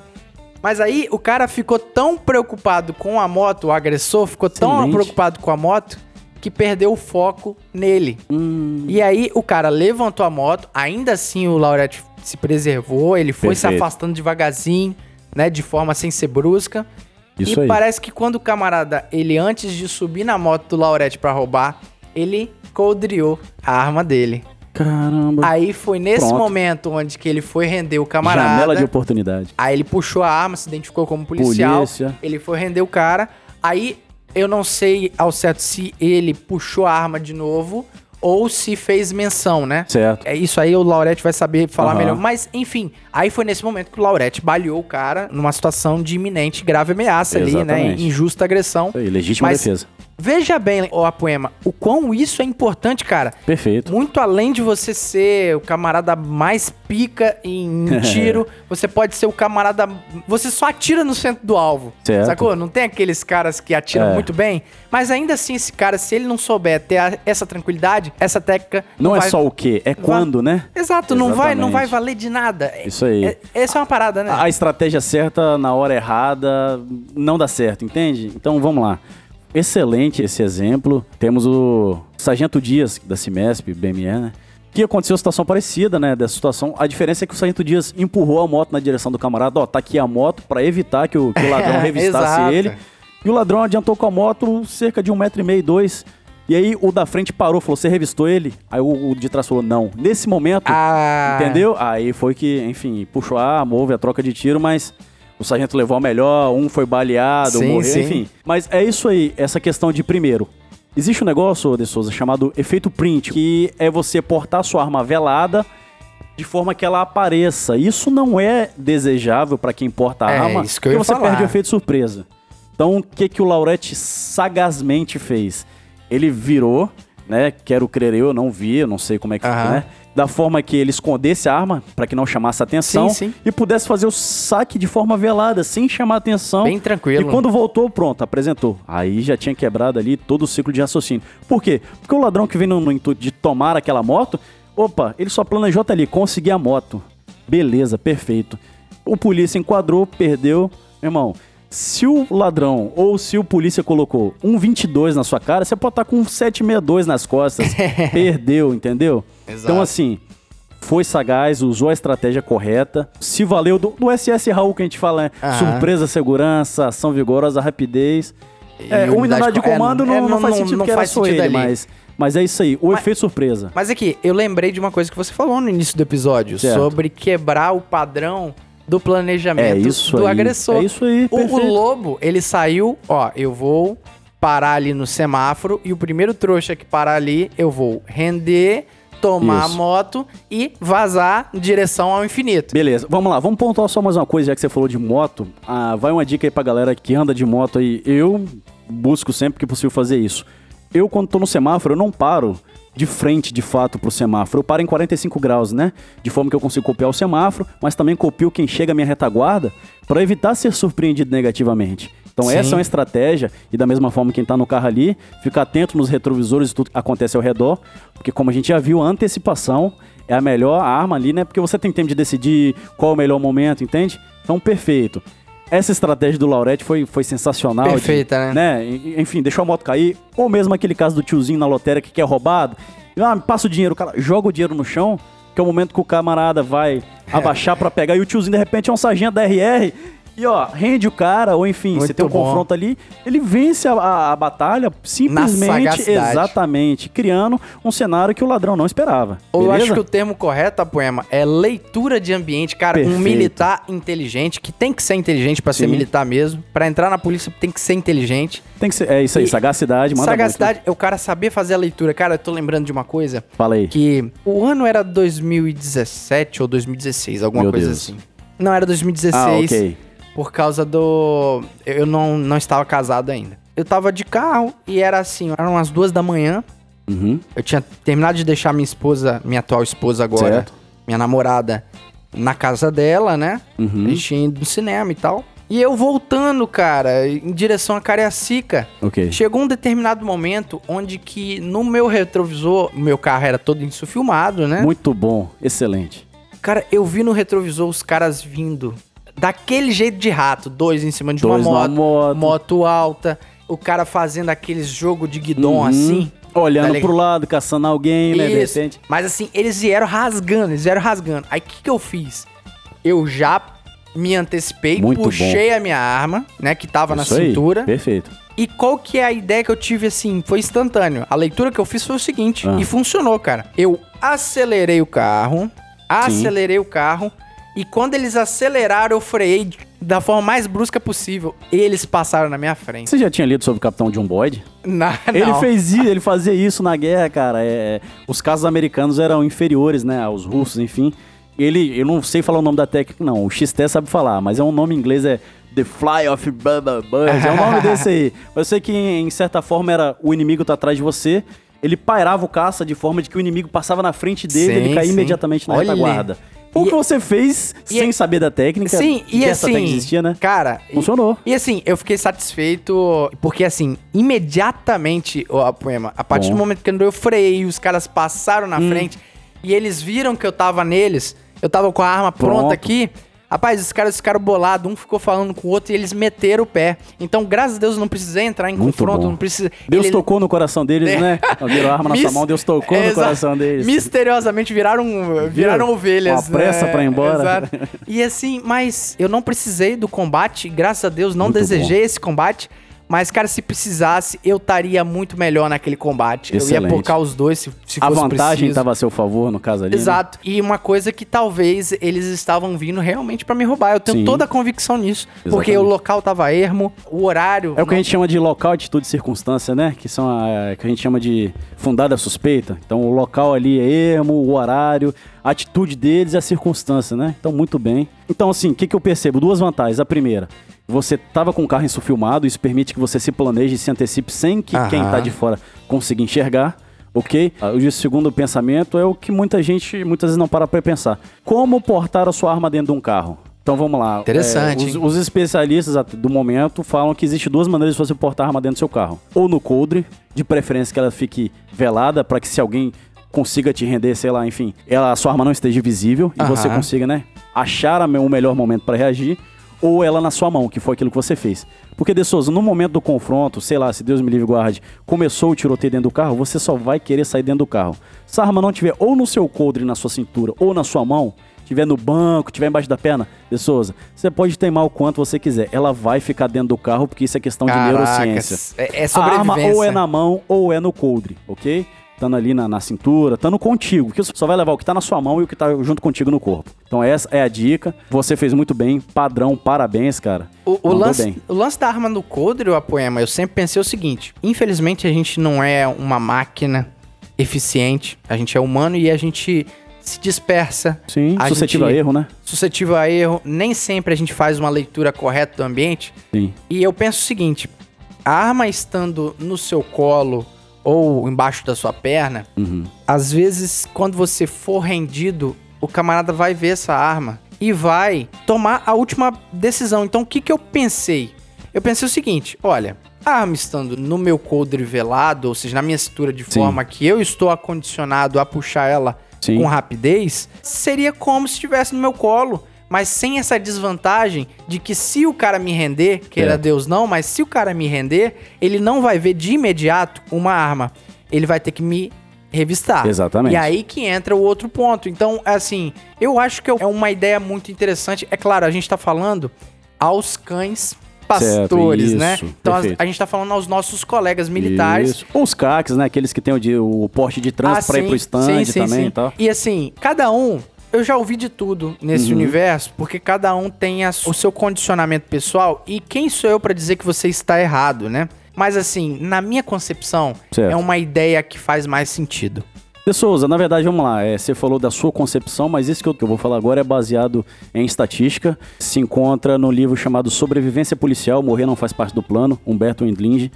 Mas aí o cara ficou tão preocupado com a moto, o agressor ficou tão Excelente. preocupado com a moto que perdeu o foco nele. Hum, E aí o cara levantou a moto, ainda assim o Laurette se preservou, ele foi se Perfeito. afastando devagarzinho, né, de forma sem ser brusca. Isso e aí. parece que quando o camarada, ele antes de subir na moto do Laurette pra roubar, ele coldriou a arma dele. caramba. Aí foi nesse Pronto. momento onde que ele foi render o camarada. Janela de oportunidade. Aí ele puxou a arma, se identificou como policial. Polícia. Ele foi render o cara. Aí eu não sei ao certo se ele puxou a arma de novo ou se fez menção, né? Certo. É isso aí, o Laurete vai saber falar Aham. melhor. Mas, enfim, aí foi nesse momento que o Laurete baleou o cara numa situação de iminente grave ameaça ali, né? Exatamente. Injusta agressão. Aí, legítima Mas- defesa. Veja bem, ô Apoema, o quão isso é importante, cara. Perfeito. Muito além de você ser o camarada mais pica em tiro, você pode ser o camarada. Você só atira no centro do alvo. Certo. Sacou? Não tem aqueles caras que atiram É. muito bem. Mas ainda assim, esse cara, se ele não souber ter a- essa tranquilidade, essa técnica. Não, é vai- só o quê, é quando, né? Exato, não vai, não Exatamente. vai valer de nada. Isso aí. É- essa é uma parada, né? A estratégia certa na hora errada não dá certo, entende? Então vamos lá. Excelente esse exemplo. Temos o Sargento Dias, da Cimesp, BME, né? Que aconteceu uma situação parecida, né? Dessa situação. A diferença é que o Sargento Dias empurrou a moto na direção do camarada. Ó, tá aqui a moto pra evitar que o, que o ladrão revistasse ele. E o ladrão adiantou com a moto cerca de um metro e meio, dois. E aí o da frente parou, falou: Você revistou ele? Aí o, o de trás falou: Não. Nesse momento, Ah. entendeu? Aí foi que, enfim, puxou a houve a troca de tiro, mas o sargento levou a melhor, um foi baleado, Sim, morreu, sim. enfim. Mas é isso aí, essa questão de primeiro. Existe um negócio, De Souza, chamado efeito print, que é você portar sua arma velada de forma que ela apareça. Isso não é desejável para quem porta a É, arma, isso que porque você falar. perde o efeito surpresa. Então, o que que o Laurete sagazmente fez? Ele virou, né? Quero crer eu, não vi, eu não sei como é que Aham. né? Da forma que ele escondesse a arma, para que não chamasse atenção. Sim, sim. E pudesse fazer o saque de forma velada, sem chamar atenção. Bem tranquilo. E quando voltou, pronto, apresentou. Aí já tinha quebrado ali todo o ciclo de raciocínio. Por quê? Porque o ladrão que vem no, no intuito de tomar aquela moto, opa, ele só planejou tá ali, conseguir a moto. Beleza, perfeito. O polícia enquadrou, perdeu. Meu irmão, se o ladrão ou se o polícia colocou um 22 na sua cara, você pode estar com um 762 nas costas. perdeu, entendeu? Exato. Então, assim, foi sagaz, usou a estratégia correta, se valeu do, do SS Raul que a gente fala, né? Aham. Surpresa, segurança, ação vigorosa, rapidez. E É, unidade de co- é, comando é, não, não faz sentido não porque era faz só sentido ele, ali. mas, mas é isso aí, o efeito surpresa. Mas aqui, eu lembrei de uma coisa que você falou no início do episódio, Certo. sobre quebrar o padrão do planejamento É do aí, agressor. é isso aí, O, o lobo, ele saiu, ó, eu vou parar ali no semáforo e o primeiro trouxa que parar ali, eu vou render, tomar Isso. a moto e vazar em direção ao infinito. Beleza, vamos lá, vamos pontuar só mais uma coisa, já que você falou de moto. Ah, vai uma dica aí pra galera que anda de moto aí. Eu busco sempre que possível fazer isso. Eu, quando tô no semáforo, eu não paro de frente, de fato, pro semáforo. Eu paro em 45 graus, né? De forma que eu consigo copiar o semáforo, mas também copio quem chega à minha retaguarda para evitar ser surpreendido negativamente. Então Sim. essa é uma estratégia, e da mesma forma quem tá no carro ali, fica atento nos retrovisores e tudo que acontece ao redor, porque como a gente já viu, a antecipação é a melhor arma ali, né? Porque você tem tempo de decidir qual é o melhor momento, entende? Então, perfeito. Essa estratégia do Laurete foi, foi sensacional. de- Perfeita, né? E- Enfim, deixou a moto cair. Ou mesmo aquele caso do tiozinho na lotérica que é roubado. Ah, passa o dinheiro, o cara joga o dinheiro no chão, que é o momento que o camarada vai É. abaixar pra pegar, e o tiozinho de repente é um sargento da RR. E ó, rende o cara, ou enfim, Muito você tem um bom. confronto ali, ele vence a, a- a batalha simplesmente, exatamente, criando um cenário que o ladrão não esperava. Ou eu acho que o termo correto, Poema, é leitura de ambiente. Cara, um Perfeito. militar inteligente, que tem que ser inteligente pra ser militar mesmo. Pra entrar na polícia tem que ser inteligente. Tem que ser, é isso aí, E- sagacidade, manda Sagacidade muito. é o cara saber fazer a leitura. Cara, eu tô lembrando de uma coisa. Fala aí. Que o ano era 2017 ou 2016, alguma Meu coisa Deus. assim. Não, era 2016. Ah, ok. Por causa do. Eu não, não estava casado ainda. Eu tava de carro e era assim, eram umas duas da manhã. Uhum. Eu tinha terminado de deixar minha esposa, minha atual esposa agora, Certo. minha namorada, na casa dela, né? Uhum. A gente tinha ido no cinema e tal. E eu voltando, cara, em direção a Cariacica. Ok. Chegou um determinado momento onde que no meu retrovisor, meu carro era todo isso filmado, né? Muito bom, excelente. Cara, eu vi no retrovisor os caras vindo daquele jeito de rato, dois em cima de Dois uma moto, moto. moto alta, o cara fazendo aqueles jogo de guidon Uhum. assim. Olhando tá pro lado, caçando alguém, né? De repente. Mas assim, eles vieram rasgando, eles vieram rasgando. Aí o que, que eu fiz? Eu já me antecipei, Muito puxei a minha arma, né, que tava Isso na aí, cintura. Perfeito. E qual que é a ideia que eu tive assim? Foi instantâneo. A leitura que eu fiz foi o seguinte, Ah. e funcionou, cara. Eu acelerei o carro, acelerei o carro, e quando eles aceleraram, eu freiei da forma mais brusca possível. Eles passaram na minha frente. Você já tinha lido sobre o Capitão John Boyd? Na, Ele não. fez isso, ele fazia isso na guerra, cara. É, os casos americanos eram inferiores, né, aos russos, enfim. Ele, eu não sei falar o nome da técnica, não. O XT sabe falar, mas é um nome em inglês, é The Fly of Bubba Birds. É o nome desse aí. Mas eu sei que, em certa forma, era o inimigo tá atrás de você. Ele pairava o caça de forma de que o inimigo passava na frente dele, Sim, ele caía sim. imediatamente na Olha. retaguarda. O E- que você fez e- sem saber da técnica. Sim, e essa assim, técnica existia, né? cara, e- Funcionou. E, assim, eu fiquei satisfeito, porque assim, imediatamente, o poema, a partir Bom. Hum. do momento que eu freiei, os caras passaram na frente e eles viram que eu tava neles, eu tava com a arma pronta Pronto. aqui. Rapaz, os caras ficaram bolados, um ficou falando com o outro e eles meteram o pé. Então, graças a Deus, eu não precisei entrar em Muito confronto, bom. não precisa. Deus ele- tocou no coração deles, né? Viram a arma na sua mão, Deus tocou no coração deles. Misteriosamente viraram, viraram ovelhas. Uma pressa né? pra ir embora. Exato. E assim, mas eu não precisei do combate, graças a Deus, não Muito desejei esse combate. Mas, cara, se precisasse, eu estaria muito melhor naquele combate. Eu ia Excelente. pocar os dois se, se A fosse vantagem estava a seu favor, no caso ali. né? Exato. E uma coisa que talvez eles estavam vindo realmente pra me roubar. Eu tenho Sim. toda a convicção nisso. Porque Exatamente. o local tava ermo, o horário. É o que a gente chama de local, atitude e circunstância, né? Que são a, que a gente chama de fundada suspeita. Então o local ali é ermo, o horário, a atitude deles e a circunstância, né? Então muito bem. Então assim, o que, que eu percebo? Duas vantagens. A primeira, você tava com o carro insufilmado, isso permite que você se planeje e se antecipe sem que quem Aham. tá de fora consiga enxergar. Ok? Ah, O segundo pensamento é o que muita gente muitas vezes não para pra pensar. Como portar a sua arma dentro de um carro? Então vamos lá. Interessante, É, os, os especialistas do momento falam que existe duas maneiras de você portar a arma dentro do seu carro. Ou no coldre, de preferência que ela fique velada, para que se alguém consiga te render, sei lá, enfim, ela, a sua arma não esteja visível e Aham. você consiga, né, achar o melhor momento para reagir. Ou ela na sua mão, que foi aquilo que você fez. Porque, De Souza, no momento do confronto, sei lá, se Deus me livre guarde, começou o tiroteio dentro do carro, você só vai querer sair dentro do carro. Se a arma não tiver ou no seu coldre, na sua cintura, ou na sua mão, tiver no banco, tiver embaixo da perna, De Souza, você pode teimar o quanto você quiser. Ela vai ficar dentro do carro porque isso é questão de neurociência. É, é A arma sobrevivência. ou é na mão ou é no coldre, ok? Estando ali na, na cintura, estando contigo. Porque você só vai levar o que tá na sua mão e o que tá junto contigo no corpo. Então essa é a dica. Você fez muito bem. Padrão, parabéns, cara. O, o lance, bem. o lance da arma no coldre, o poema, eu sempre pensei o seguinte: infelizmente a gente não é uma máquina eficiente, a gente é humano e a gente se dispersa. Sim, a suscetível gente- a erro, né? Suscetível a erro, nem sempre a gente faz uma leitura correta do ambiente. Sim. E eu penso o seguinte: a arma estando no seu colo ou embaixo da sua perna, Uhum. às vezes, quando você for rendido, o camarada vai ver essa arma e vai tomar a última decisão. Então, o que, que eu pensei? Eu pensei o seguinte: olha, a arma estando no meu coldre velado, ou seja, na minha cintura de Sim. forma que eu estou acondicionado a puxar ela Sim. com rapidez, seria como se estivesse no meu colo. Mas sem essa desvantagem de que se o cara me render, queira É. Deus não, mas se o cara me render, ele não vai ver de imediato uma arma. Ele vai ter que me revistar. Exatamente. E aí que entra o outro ponto. Então, assim, eu acho que é uma ideia muito interessante. É claro, a gente tá falando aos cães pastores, Certo, né? isso, Então, a, a gente tá falando aos nossos colegas militares. Isso. Ou os CACs, né? Aqueles que têm o, de- o porte de trânsito pra ir pro stand Ah, sim, sim, também sim. e tal. E assim, cada um. Eu já ouvi de tudo nesse Uhum. universo, porque cada um tem a- o seu condicionamento pessoal. E quem sou eu pra dizer que você está errado, né? Mas assim, na minha concepção, Certo. é uma ideia que faz mais sentido. De Souza, na verdade, vamos lá. é, você falou da sua concepção, mas isso que eu, que eu vou falar agora é baseado em estatística. Se encontra no livro chamado Sobrevivência Policial, Morrer Não Faz Parte do Plano, Humberto Wendlinge,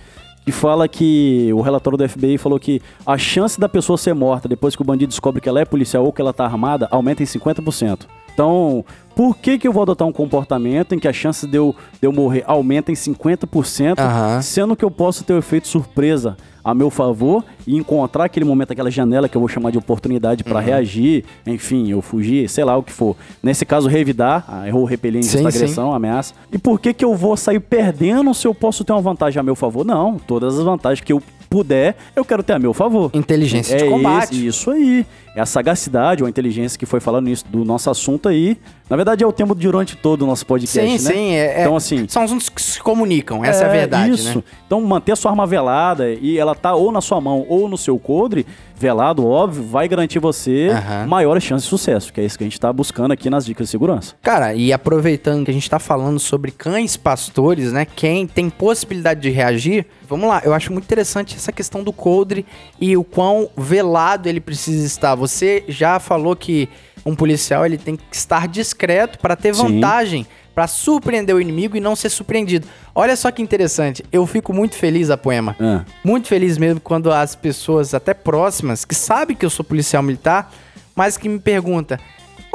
que fala que o relatório do FBI falou que a chance da pessoa ser morta depois que o bandido descobre que ela é policial ou que ela tá armada aumenta em 50%. Então, por que, que eu vou adotar um comportamento em que a chance de eu, de eu morrer aumenta em 50%, Aham. sendo que eu posso ter o efeito surpresa a meu favor e encontrar aquele momento, aquela janela que eu vou chamar de oportunidade pra Uhum. reagir, enfim, eu fugir, sei lá o que for. Nesse caso, revidar, ou repelir Sim, essa sim. agressão, ameaça. E por que que eu vou sair perdendo se eu posso ter uma vantagem a meu favor? Não, todas as vantagens que eu puder, eu quero ter a meu favor. Inteligência é de combate. esse- isso aí. É a sagacidade ou a inteligência que foi falando nisso do nosso assunto aí. Na verdade, é o tema durante todo o nosso podcast, Sim, né? sim. É, é- Então, assim, São assuntos que se comunicam, essa é, a verdade, isso. né? Então, manter a sua arma velada e ela tá ou na sua mão ou no seu coldre, velado, óbvio, vai garantir você Aham. maiores chances de sucesso, que é isso que a gente tá buscando aqui nas dicas de segurança. Cara, e aproveitando que a gente tá falando sobre cães pastores, né? Quem tem possibilidade de reagir, vamos lá, eu acho muito interessante essa questão do coldre e o quão velado ele precisa estar. Você já falou que um policial ele tem que estar discreto para ter Sim. vantagem, para surpreender o inimigo e não ser surpreendido. Olha só que interessante, eu fico muito feliz, a poema. Ah. Muito feliz mesmo quando as pessoas até próximas, que sabem que eu sou policial militar, mas que me perguntam.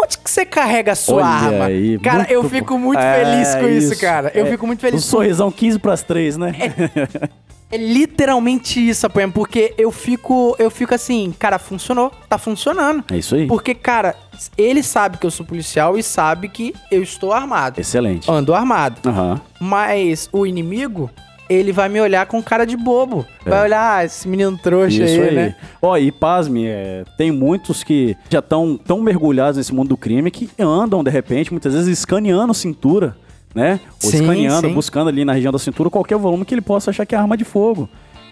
Onde que você carrega a sua Olha arma? aí, cara, muito eu fico muito É, feliz com isso, isso. cara. Eu É, fico muito Um feliz. com- sorrisão 15 pras 3, né? É literalmente isso, Apoema, porque eu fico, eu fico assim, cara, funcionou, tá funcionando. É isso aí. Porque, cara, ele sabe que eu sou policial e sabe que eu estou armado. Excelente. Ando armado. Aham. Mas o inimigo, ele vai me olhar com cara de bobo. Vai olhar, ah, esse menino trouxa É. Isso aí, aí. né? Ó, e pasme, é, tem muitos que já estão tão mergulhados nesse mundo do crime que andam, de repente, muitas vezes escaneando cintura, né? Ou Sim, escaneando, sim. buscando ali na região da cintura qualquer volume que ele possa achar que é arma de fogo.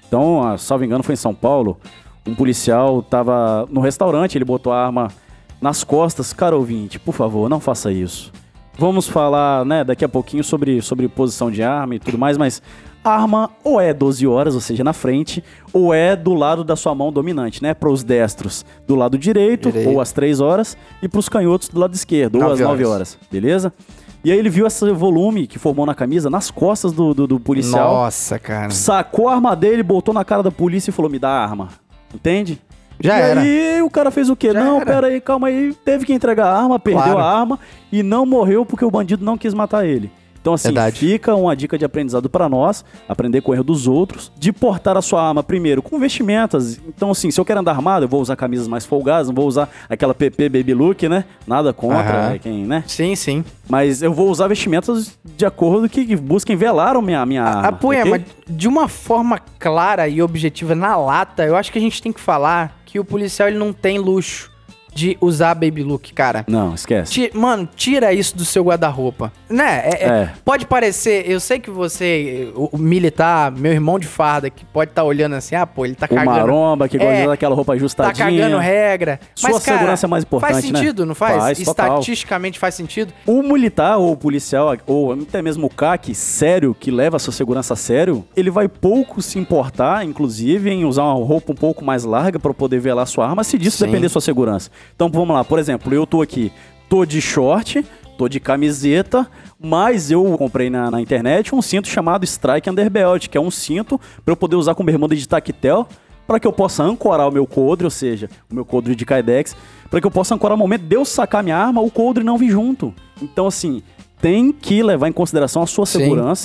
Então, ah, salvo engano, foi em São Paulo. Um policial tava no restaurante, ele botou a arma nas costas. Cara ouvinte, por favor, não faça isso. Vamos falar, né, daqui a pouquinho sobre, sobre posição de arma e tudo mais, mas arma ou é 12 horas, ou seja, na frente, ou é do lado da sua mão dominante, né? Para os destros do lado direito, Direito. ou às 3 horas, e para os canhotos do lado esquerdo, ou às Nove 9 horas. horas, beleza? E aí ele viu esse volume que formou na camisa nas costas do, do, do policial, Nossa, cara. sacou a arma dele, botou na cara da polícia e falou: me dá a arma. Entende? Já e era. aí o cara fez o quê? Já não, era. pera aí, calma aí. Teve que entregar a arma, perdeu Claro. a arma e não morreu porque o bandido não quis matar ele. Então, assim, Verdade. fica uma dica de aprendizado pra nós, aprender com o erro dos outros, de portar a sua arma primeiro com vestimentas. Então, assim, se eu quero andar armado, eu vou usar camisas mais folgadas, não vou usar aquela PP Baby Look, né? Nada contra Aham. é quem, né? Sim, sim. Mas eu vou usar vestimentas de acordo que busquem velar a minha, minha arma. A poema, ok? de uma forma clara e objetiva na lata, eu acho que a gente tem que falar que o policial ele não tem luxo de usar baby look, cara. Não, esquece. Ti- mano, tira isso do seu guarda-roupa. Né? É- é- É. Pode parecer, eu sei que você, o, o militar, meu irmão de farda, que pode estar olhando assim, ah, pô, ele tá O cagando. maromba que gosta É, de usar aquela roupa Tá ajustadinha. cagando regra. Sua Mas, cara, segurança é mais importante, Faz né? sentido, não faz? Faz, total. Estatisticamente faz sentido. O militar ou o policial, ou até mesmo o CAC, sério, que leva a sua segurança a sério, ele vai pouco se importar, inclusive, em usar uma roupa um pouco mais larga para poder velar sua arma, se disso Sim. depender da sua segurança. Então vamos lá, por exemplo, eu tô aqui, tô de short, tô de camiseta, mas eu comprei na, na internet um cinto chamado Strike Underbelt, que é um cinto para eu poder usar com bermuda de tactel, para que eu possa ancorar o meu coldre, ou seja, o meu coldre de Kydex, para que eu possa ancorar o momento de eu sacar minha arma, o coldre não vir junto. Então, assim, tem que levar em consideração a sua Sim.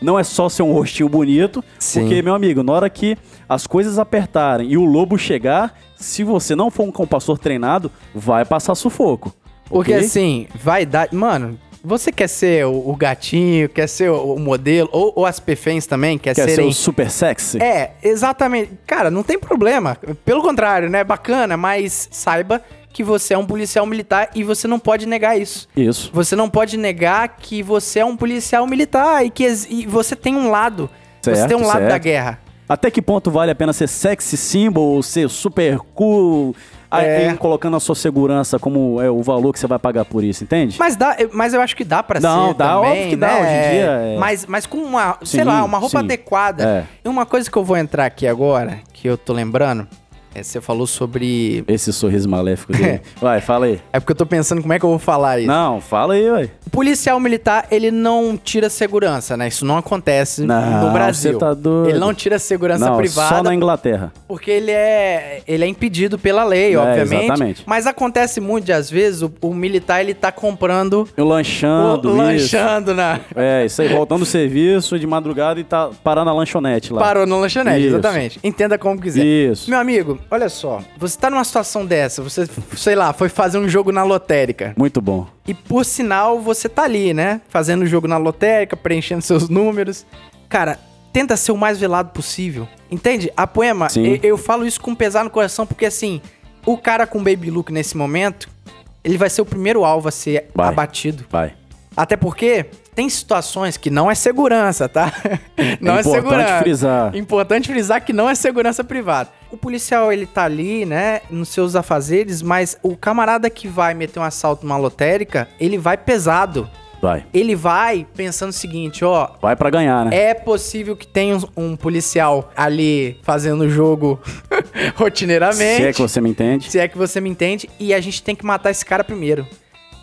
Não é só ser um rostinho bonito, Sim. porque, meu amigo, na hora que as coisas apertarem e o lobo chegar, se você não for um compastor treinado, vai passar sufoco. Porque ok? assim, vai dar. Mano, você quer ser o, o gatinho, quer ser o, o modelo, ou, ou as perfens também, quer, Quer ser serem. o super sexy? É, exatamente. Cara, não tem problema. Pelo contrário, né? Bacana, mas saiba que você é um policial militar e você não pode negar isso. Isso. Você não pode negar que você é um policial militar e que e você tem um lado. você Certo, tem um lado certo. da guerra. Até que ponto vale a pena ser sexy symbol ou ser super cool, É. colocando a sua segurança como é o valor que você vai pagar por isso, entende? Mas, dá, mas eu acho que dá pra Não, ser dá, também, óbvio que dá, né? hoje em dia é- Mas, mas com uma, sei Sim, lá, uma roupa sim. adequada. É. E uma coisa que eu vou entrar aqui agora, que eu tô lembrando, é você falou sobre... Esse sorriso maléfico dele. Vai, fala aí. É porque eu tô pensando como é que eu vou falar isso. Não, fala aí, ué. O policial militar, ele não tira segurança, né? Isso não acontece Não, no Brasil. você tá doido. Ele não tira segurança Não, privada só na Inglaterra. porque ele é, ele é impedido pela lei, É, obviamente. exatamente. Mas acontece muito de, às vezes, o, o militar, ele tá comprando... Eu lanchando, o- isso. lanchando na... É, isso aí, voltando do serviço de madrugada e tá parar na lanchonete lá. Parou no lanchonete, Isso. exatamente. Entenda como quiser. Isso. Meu amigo, olha só. Você tá numa situação dessa, você, sei lá, foi fazer um jogo na lotérica. Muito bom. E por sinal, você tá ali, né? Fazendo o jogo na lotérica, preenchendo seus números. Cara, tenta ser o mais velado possível. Entende? A poema, Sim. eu, eu falo isso com pesar no coração, porque assim, o cara com baby look nesse momento, ele vai ser o primeiro alvo a ser Vai. abatido. Vai. Até porque tem situações que não é segurança, tá? Não é, importante segurança. frisar. Importante frisar que não é segurança privada. O policial, ele tá ali, né, nos seus afazeres, mas o camarada que vai meter um assalto numa lotérica, ele vai pesado. Vai. Ele vai pensando o seguinte, ó, Vai pra ganhar, né? é possível que tenha um, um policial ali fazendo o jogo rotineiramente. Se é que você me entende. Se é que você me entende. E a gente tem que matar esse cara primeiro.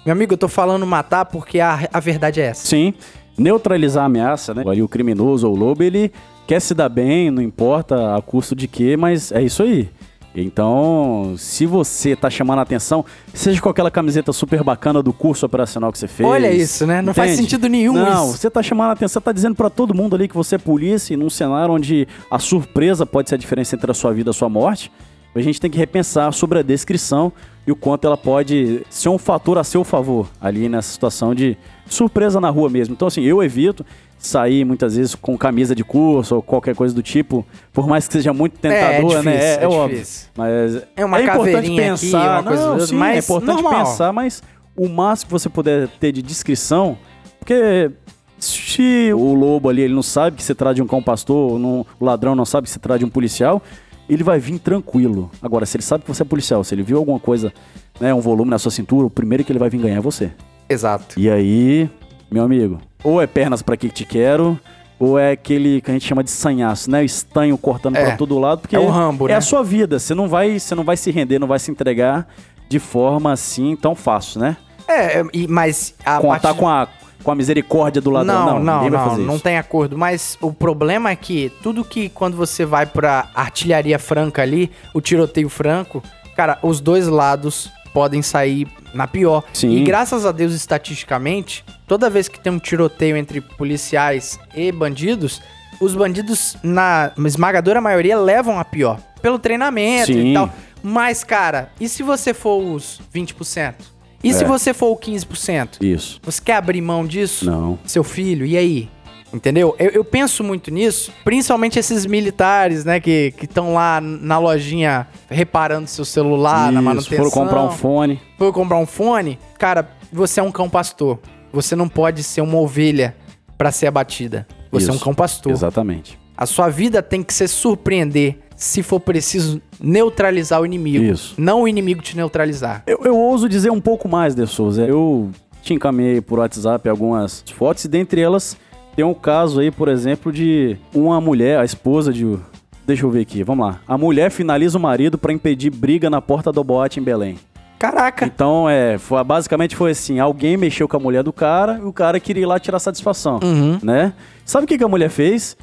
Meu amigo, eu tô falando matar porque a, a verdade é essa. Sim. Neutralizar a ameaça, né? Ali o criminoso ou o lobo, ele quer se dar bem, não importa a custo de quê, mas é isso aí. Então, se você tá chamando a atenção, seja com aquela camiseta super bacana do curso operacional que você fez. Olha isso, né? Não faz entende? sentido nenhum Não, isso. você tá chamando a atenção, tá dizendo pra todo mundo ali que você é polícia, e num cenário onde a surpresa pode ser a diferença entre a sua vida e a sua morte. A gente tem que repensar sobre a descrição e o quanto ela pode ser um fator a seu favor ali nessa situação de surpresa na rua mesmo. Então, assim, eu evito sair muitas vezes com camisa de curso ou qualquer coisa do tipo, por mais que seja muito tentador, é né? difícil, É, é é óbvio. difícil. Mas É uma importante caveirinha aqui, pensar, uma coisa não, sim, mas é importante normal. pensar, mas o máximo que você puder ter de descrição, porque se o lobo ali ele não sabe que se trata de um cão pastor, não- o ladrão não sabe que se trata de um policial, ele vai vir tranquilo. Agora, se ele sabe que você é policial, se ele viu alguma coisa, né, um volume na sua cintura, o primeiro que ele vai vir ganhar é você. Exato. E aí, meu amigo, ou é pernas pra que te quero, ou é aquele que a gente chama de sanhaço, né? O estanho cortando É. pra todo lado, porque É o Rambo, é né? a sua vida. Você não vai, você não vai se render, não vai se entregar de forma assim tão fácil, né? É, é, mas a Contar partir- com a com a misericórdia do ladrão. Não, não, não, não isso. tem acordo. Mas o problema é que tudo que quando você vai pra artilharia franca ali, o tiroteio franco, cara, os dois lados podem sair na pior. Sim. E graças a Deus, estatisticamente, toda vez que tem um tiroteio entre policiais e bandidos, os bandidos, na esmagadora maioria, levam a pior. Pelo treinamento Sim. e tal. Mas, cara, e se você for os 20%? E se É. você for o 15%? Isso. Você quer abrir mão disso? Não. Seu filho, e aí? Entendeu? Eu, eu penso muito nisso, principalmente esses militares, né, que estão lá na lojinha reparando seu celular, na Isso, manutenção. foram comprar um fone. Foi comprar um fone. Cara, você é um cão pastor. Você não pode ser uma ovelha pra ser abatida. Você é um Isso. cão pastor. Exatamente. A sua vida tem que se surpreender se for preciso neutralizar o inimigo. Isso. Não o inimigo te neutralizar. Eu, eu ouso dizer um pouco mais, De Souza. Eu te encaminhei por WhatsApp algumas fotos e dentre elas tem um caso aí, por exemplo, de uma mulher, a esposa de. Deixa eu ver aqui, vamos lá. A mulher finaliza o marido pra impedir briga na porta do boate em Belém. Caraca. Então, é, foi- basicamente foi assim: alguém mexeu com a mulher do cara e o cara queria ir lá tirar satisfação, Uhum. né? Sabe o que, que a mulher fez?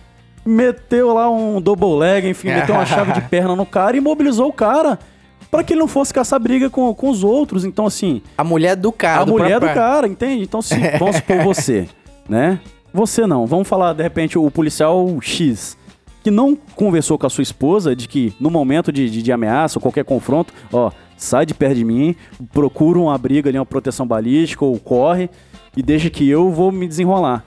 Meteu lá um double leg, enfim, meteu uma chave de perna no cara e imobilizou o cara pra que ele não fosse caçar briga com, com os outros. Então, assim, A mulher do cara. a mulher do próprio- cara, entende? Então, se, vamos supor você, né? Você não. Vamos falar, de repente, o policial X, que não conversou com a sua esposa de que no momento de, de, de ameaça ou qualquer confronto, ó, sai de perto de mim, procura uma briga ali, uma proteção balística ou corre e deixa que eu vou me desenrolar.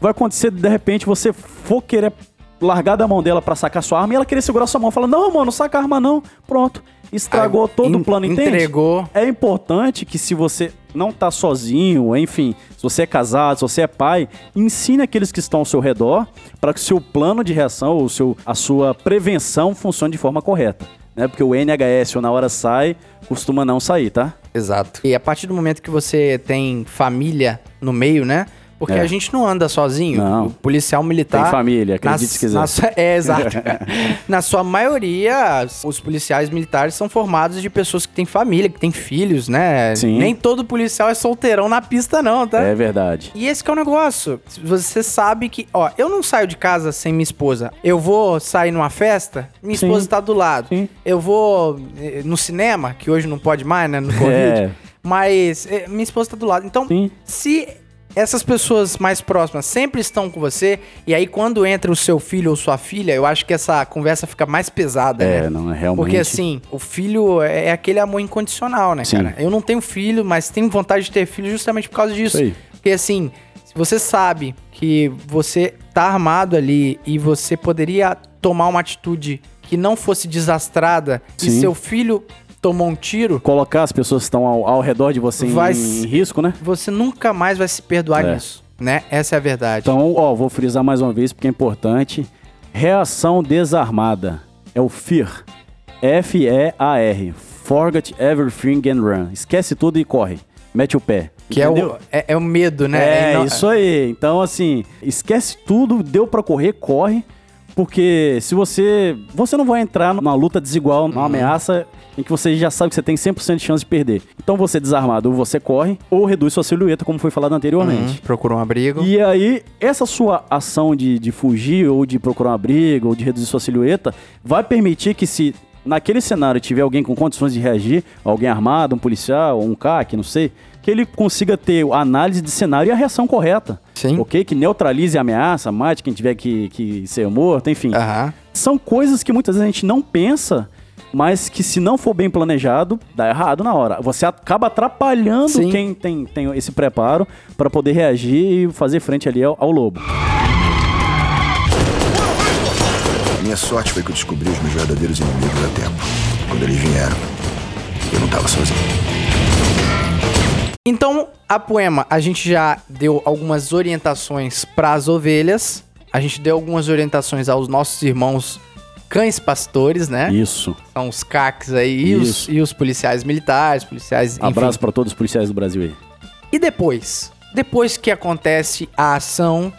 Vai acontecer, de repente, você for querer largar da mão dela pra sacar sua arma e ela querer segurar sua mão. Fala, não, mano, não saca a arma não. Pronto. Estragou Aí, todo o plano, entende? Entregou. É importante que se você não tá sozinho, enfim, se você é casado, se você é pai, ensine aqueles que estão ao seu redor para que o seu plano de reação, ou seu, a sua prevenção funcione de forma correta. Né? Porque o NHS, ou na hora sai, costuma não sair, tá? Exato. E a partir do momento que você tem família no meio, né? Porque É. a gente não anda sozinho. Não. O policial militar. Tem família, acredite na- se quiser. é, exato. na sua maioria, os policiais militares são formados de pessoas que têm família, que têm filhos, né? Sim. Nem todo policial é solteirão na pista, não, tá? É verdade. E esse que é o negócio. Você sabe que, ó, eu não saio de casa sem minha esposa. Eu vou sair numa festa, minha Sim. esposa tá do lado. Sim. Eu vou eh, no cinema, que hoje não pode mais, né, no Covid. É. Mas eh, minha esposa tá do lado. Então, Sim. se essas pessoas mais próximas sempre estão com você, e aí quando entra o seu filho ou sua filha, eu acho que essa conversa fica mais pesada, É, né? não é realmente. Porque assim, o filho é é aquele amor incondicional, né, Sim. cara? Eu não tenho filho, mas tenho vontade de ter filho justamente por causa disso. Porque assim, Se você sabe que você tá armado ali e você poderia tomar uma atitude que não fosse desastrada e Sim. seu filho tomou um tiro, Colocar as pessoas que estão ao, ao redor de você em- Vai em, risco, né? você nunca mais vai se perdoar É. nisso, né? Essa é a verdade. Então, ó, vou frisar mais uma vez porque é importante. Reação desarmada. É o FEAR. F-E-A-R. Forget everything and run. Esquece tudo e corre. Mete o pé. que é o, é, é o medo, né? É, não- isso aí. Então, assim, esquece tudo, deu pra correr, corre. Porque se você. Você não vai entrar numa luta desigual, numa ameaça em que você já sabe que você tem 100% de chance de perder. Então, você desarmado, ou você corre, ou reduz sua silhueta, como foi falado Uhum, anteriormente. procura um abrigo. E aí, essa sua ação de, de fugir, ou de procurar um abrigo, ou de reduzir sua silhueta, vai permitir que se naquele cenário tiver alguém com condições de reagir, alguém armado, um policial, ou um CAC, não sei, que ele consiga ter a análise de cenário e a reação correta. Sim. Ok? Que neutralize a ameaça, mate quem tiver que, que ser morto, enfim. Aham. São coisas que muitas vezes a gente não pensa, mas que se não for bem planejado, dá errado na hora. Você acaba atrapalhando Sim. quem tem, tem esse preparo para poder reagir e fazer frente ali ao, ao lobo. A minha sorte foi que eu descobri os meus verdadeiros inimigos a tempo. Quando eles vieram, eu não tava sozinho. Então, a poema, a gente já deu algumas orientações para as ovelhas. A gente deu algumas orientações aos nossos irmãos cães pastores, né? Isso. São os CACs aí e os, e os policiais militares, policiais, enfim. Abraço para todos os policiais do Brasil aí. E depois? Depois que acontece a ação,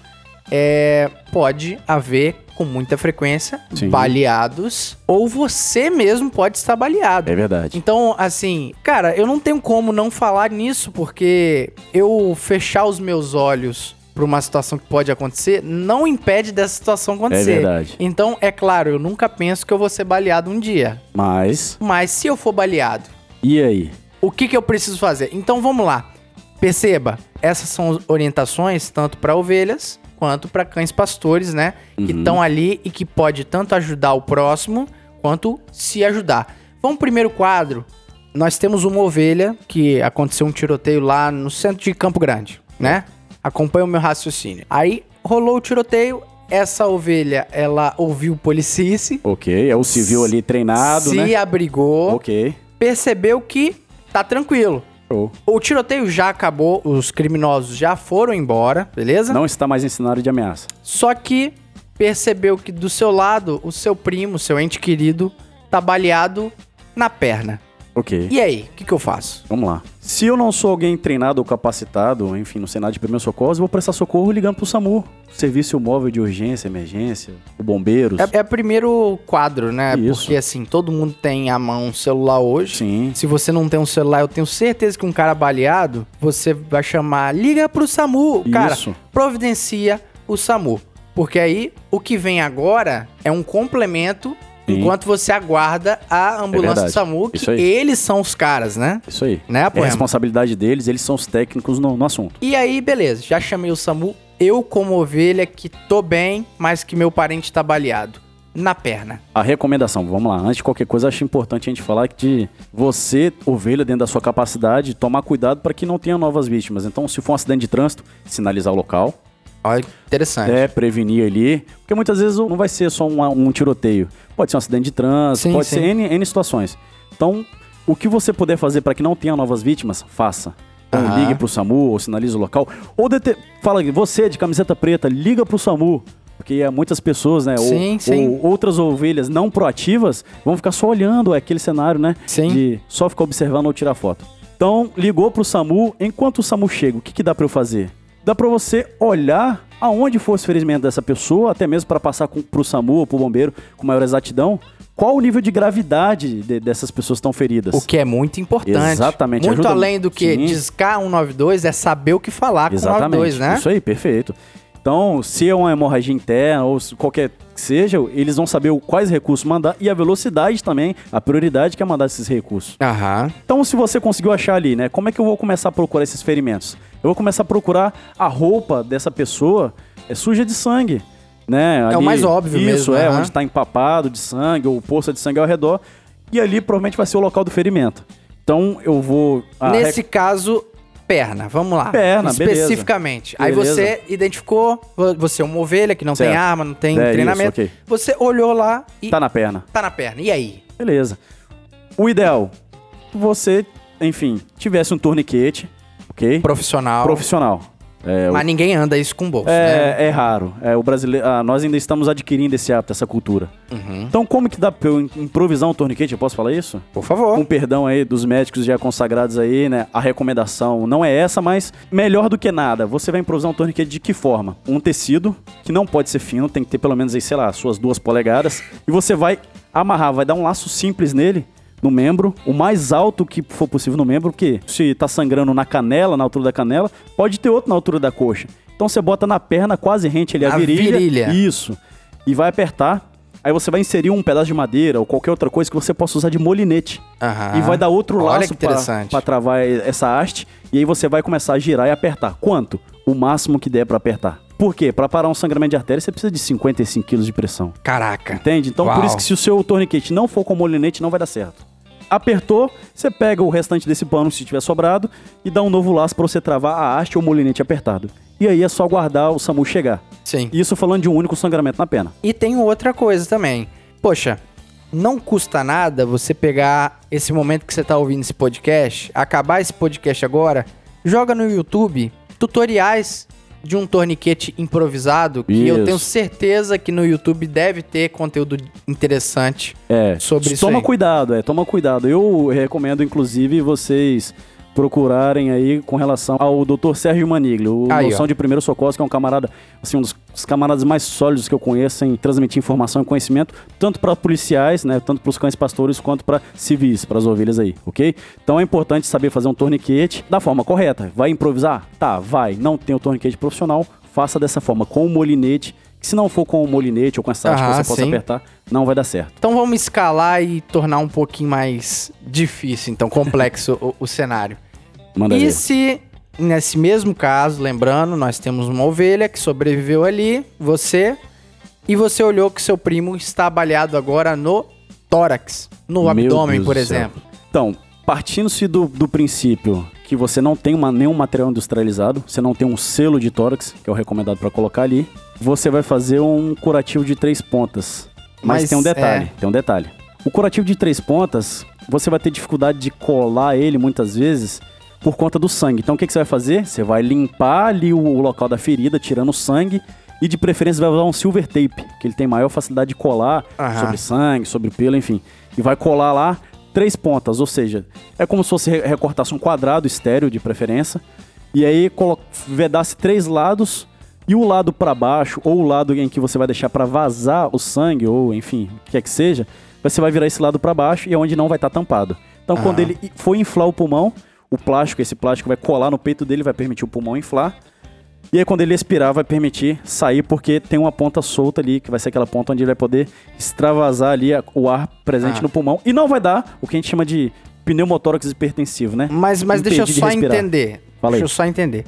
é, pode haver com muita frequência Sim. baleados ou você mesmo pode estar baleado. É verdade. Então, assim, cara, eu não tenho como não falar nisso, porque eu fechar os meus olhos pra uma situação que pode acontecer não impede dessa situação acontecer. É verdade. Então, é claro, eu nunca penso que eu vou ser baleado um dia. Mas, Mas se eu for baleado, e aí? o que, que eu preciso fazer? Então vamos lá. Perceba, essas são orientações tanto para ovelhas quanto para cães pastores, né? Que estão ali e que pode tanto ajudar o próximo quanto se ajudar. Vamos pro primeiro quadro. Nós temos uma ovelha que aconteceu um tiroteio lá no centro de Campo Grande, né? Acompanha o meu raciocínio. Aí rolou o tiroteio, essa ovelha, ela ouviu policice, Ok, é o civil ali treinado, se né? abrigou, Ok. percebeu que tá tranquilo. Show. O tiroteio já acabou, os criminosos já foram embora, beleza? Não está mais em cenário de ameaça. Só que percebeu que do seu lado, o seu primo, seu ente querido, tá baleado na perna. Ok. E aí, o que, que eu faço? Vamos lá. Se eu não sou alguém treinado ou capacitado, enfim, no cenário de primeiros socorros, eu vou prestar socorro ligando pro SAMU. Serviço móvel de urgência, emergência, o bombeiros. É, é o primeiro quadro, né? Isso. Porque assim, todo mundo tem à mão um celular hoje. Sim. Se você não tem um celular, eu tenho certeza que um cara baleado, você vai chamar, liga pro SAMU. Cara, Isso. providencia o SAMU. Porque aí, o que vem agora é um complemento Sim. enquanto você aguarda a ambulância do verdade. SAMU, que eles são os caras, né? Isso aí. Né, É Poema? responsabilidade deles, eles são os técnicos no, no assunto. E aí, beleza, já chamei o SAMU. Eu, como ovelha, que tô bem, mas que meu parente tá baleado. Na perna. A recomendação, vamos lá, antes de qualquer coisa, acho importante a gente falar que de você, ovelha, dentro da sua capacidade, tomar cuidado para que não tenha novas vítimas. Então, se for um acidente de trânsito, sinalizar o local, Olha, interessante. é, prevenir ali, porque muitas vezes não vai ser só um, um tiroteio. Pode ser um acidente de trânsito, Sim, pode sim. ser N, N situações. Então, o que você puder fazer para que não tenha novas vítimas, faça. Então, Aham. ligue pro SAMU ou sinalize o local. Ou dete... fala, você de camiseta preta, liga pro SAMU. Porque é, muitas pessoas, né? ou- Sim, sim. ou outras ovelhas não proativas vão ficar só olhando aquele cenário, né? Sim. De só ficar observando ou tirar foto. Então, ligou pro SAMU. Enquanto o SAMU chega, o que, que dá pra eu fazer? Dá pra você olhar aonde foi o ferimento dessa pessoa, até mesmo para passar com, pro SAMU ou pro bombeiro com maior exatidão, qual o nível de gravidade de- dessas pessoas estão feridas. O que é muito importante. Exatamente, Muito além do que Sim. discar 192 é saber o que falar com o 192, né? Isso aí, perfeito. Então, se é uma hemorragia interna ou qualquer que seja, eles vão saber quais recursos mandar e a velocidade também, a prioridade que é mandar esses recursos. Aham. Então, se você conseguiu achar ali, né? Como é que eu vou começar a procurar esses ferimentos? Eu vou começar a procurar a roupa dessa pessoa é suja de sangue. Né? É o mais óbvio Isso, mesmo, é, aham. onde está empapado de sangue ou poça de sangue ao redor. E ali provavelmente vai ser o local do ferimento. Então eu vou. Nesse caso, Perna, vamos lá. Perna, beleza. Especificamente. Aí Beleza. você identificou, vo- você é uma ovelha que não tem Certo. arma, não tem É isso, treinamento. ok. Você olhou lá e Tá na perna. tá na perna. E aí? Beleza. O ideal, você, enfim, tivesse um torniquete, ok? Profissional. Profissional. É, o- Mas ninguém anda isso com bolso, né? é, é raro. É, o brasileiro, ah, nós ainda estamos adquirindo esse hábito, essa cultura. Uhum. Então, como que dá pra eu improvisar um torniquete? Eu posso falar isso? Por favor. Com perdão aí dos médicos já consagrados aí, né? A recomendação não é essa, mas melhor do que nada. Você vai improvisar um torniquete de que forma? Um tecido, que não pode ser fino, tem que ter pelo menos aí, sei lá, suas duas polegadas. E você vai amarrar, vai dar um laço simples nele, no membro, o mais alto que for possível no membro, porque se tá sangrando na canela, na altura da canela, pode ter outro na altura da coxa. Então você bota na perna, quase rente ali a A virilha. virilha. Isso. E vai apertar. Aí você vai inserir um pedaço de madeira ou qualquer outra coisa que você possa usar de molinete. Aham. E vai dar outro Olha laço para travar essa haste. E aí você vai começar a girar e apertar. Quanto? O máximo que der para apertar. Por quê? Para parar um sangramento de artéria, você precisa de 55 kg de pressão. Caraca. Entende? Então Uau. por isso que se o seu torniquete não for com molinete, não vai dar certo. Apertou, você pega o restante desse pano, se tiver sobrado, e dá um novo laço para você travar a haste ou molinete apertado. E aí é só aguardar o SAMU chegar. Sim. Isso falando de um único sangramento na pena. E tem outra coisa também. Poxa, não custa nada você pegar esse momento que você tá ouvindo esse podcast, acabar esse podcast agora, joga no YouTube tutoriais de um torniquete improvisado, que eu Isso. tenho certeza que no YouTube deve ter conteúdo interessante. É, Sobre isso toma aí. cuidado, é, toma cuidado. Eu recomendo, inclusive, vocês procurarem aí com relação ao Dr. Sérgio Maniglio, o Aí, noção ó. de primeiro socorro, que é um camarada, assim, um dos dos camaradas mais sólidos que eu conheço em transmitir informação e conhecimento, tanto para policiais, né, tanto para os cães pastores quanto para civis, para as ovelhas aí, ok? Então é importante saber fazer um torniquete da forma correta. Vai improvisar? Tá, vai. Não tem o torniquete profissional, faça dessa forma, com o molinete, que se não for com o molinete ou com essa haste Aham, que você possa sim. apertar, não vai dar certo. Então vamos escalar e tornar um pouquinho mais difícil, então complexo o, o cenário. Manda E ver. se, nesse mesmo caso, lembrando, nós temos uma ovelha que sobreviveu ali, você, e você olhou que seu primo está baleado agora no tórax, no Meu abdômen, Deus por exemplo. Então, partindo-se do, do princípio que você não tem uma, nenhum material industrializado, você não tem um selo de tórax, que é o recomendado para colocar ali, você vai fazer um curativo de três pontas. Mas, Mas, tem um detalhe, é. tem um detalhe. O curativo de três pontas, você vai ter dificuldade de colar ele muitas vezes por conta do sangue. Então o que, que você vai fazer? Você vai limpar ali o, o local da ferida, tirando o sangue, e de preferência vai usar um silver tape, que ele tem maior facilidade de colar Aham. sobre sangue, sobre pelo, enfim. E vai colar lá três pontas, ou seja, é como se você re- recortasse um quadrado estéreo de preferência, e aí vedasse três lados e o lado para baixo ou o lado em que você vai deixar para vazar o sangue ou enfim, o que quer que seja, você vai virar esse lado para baixo e é onde não vai estar tampado. Então quando ele for inflar o pulmão, o plástico, esse plástico vai colar no peito dele, vai permitir o pulmão inflar. E aí quando ele expirar, vai permitir sair porque tem uma ponta solta ali, que vai ser aquela ponta onde ele vai poder extravasar ali a- o ar presente Ah. no pulmão. E não vai dar o que a gente chama de pneumotórax hipertensivo, né? Mas, mas deixa eu de só respirar. entender. Deixa eu só entender.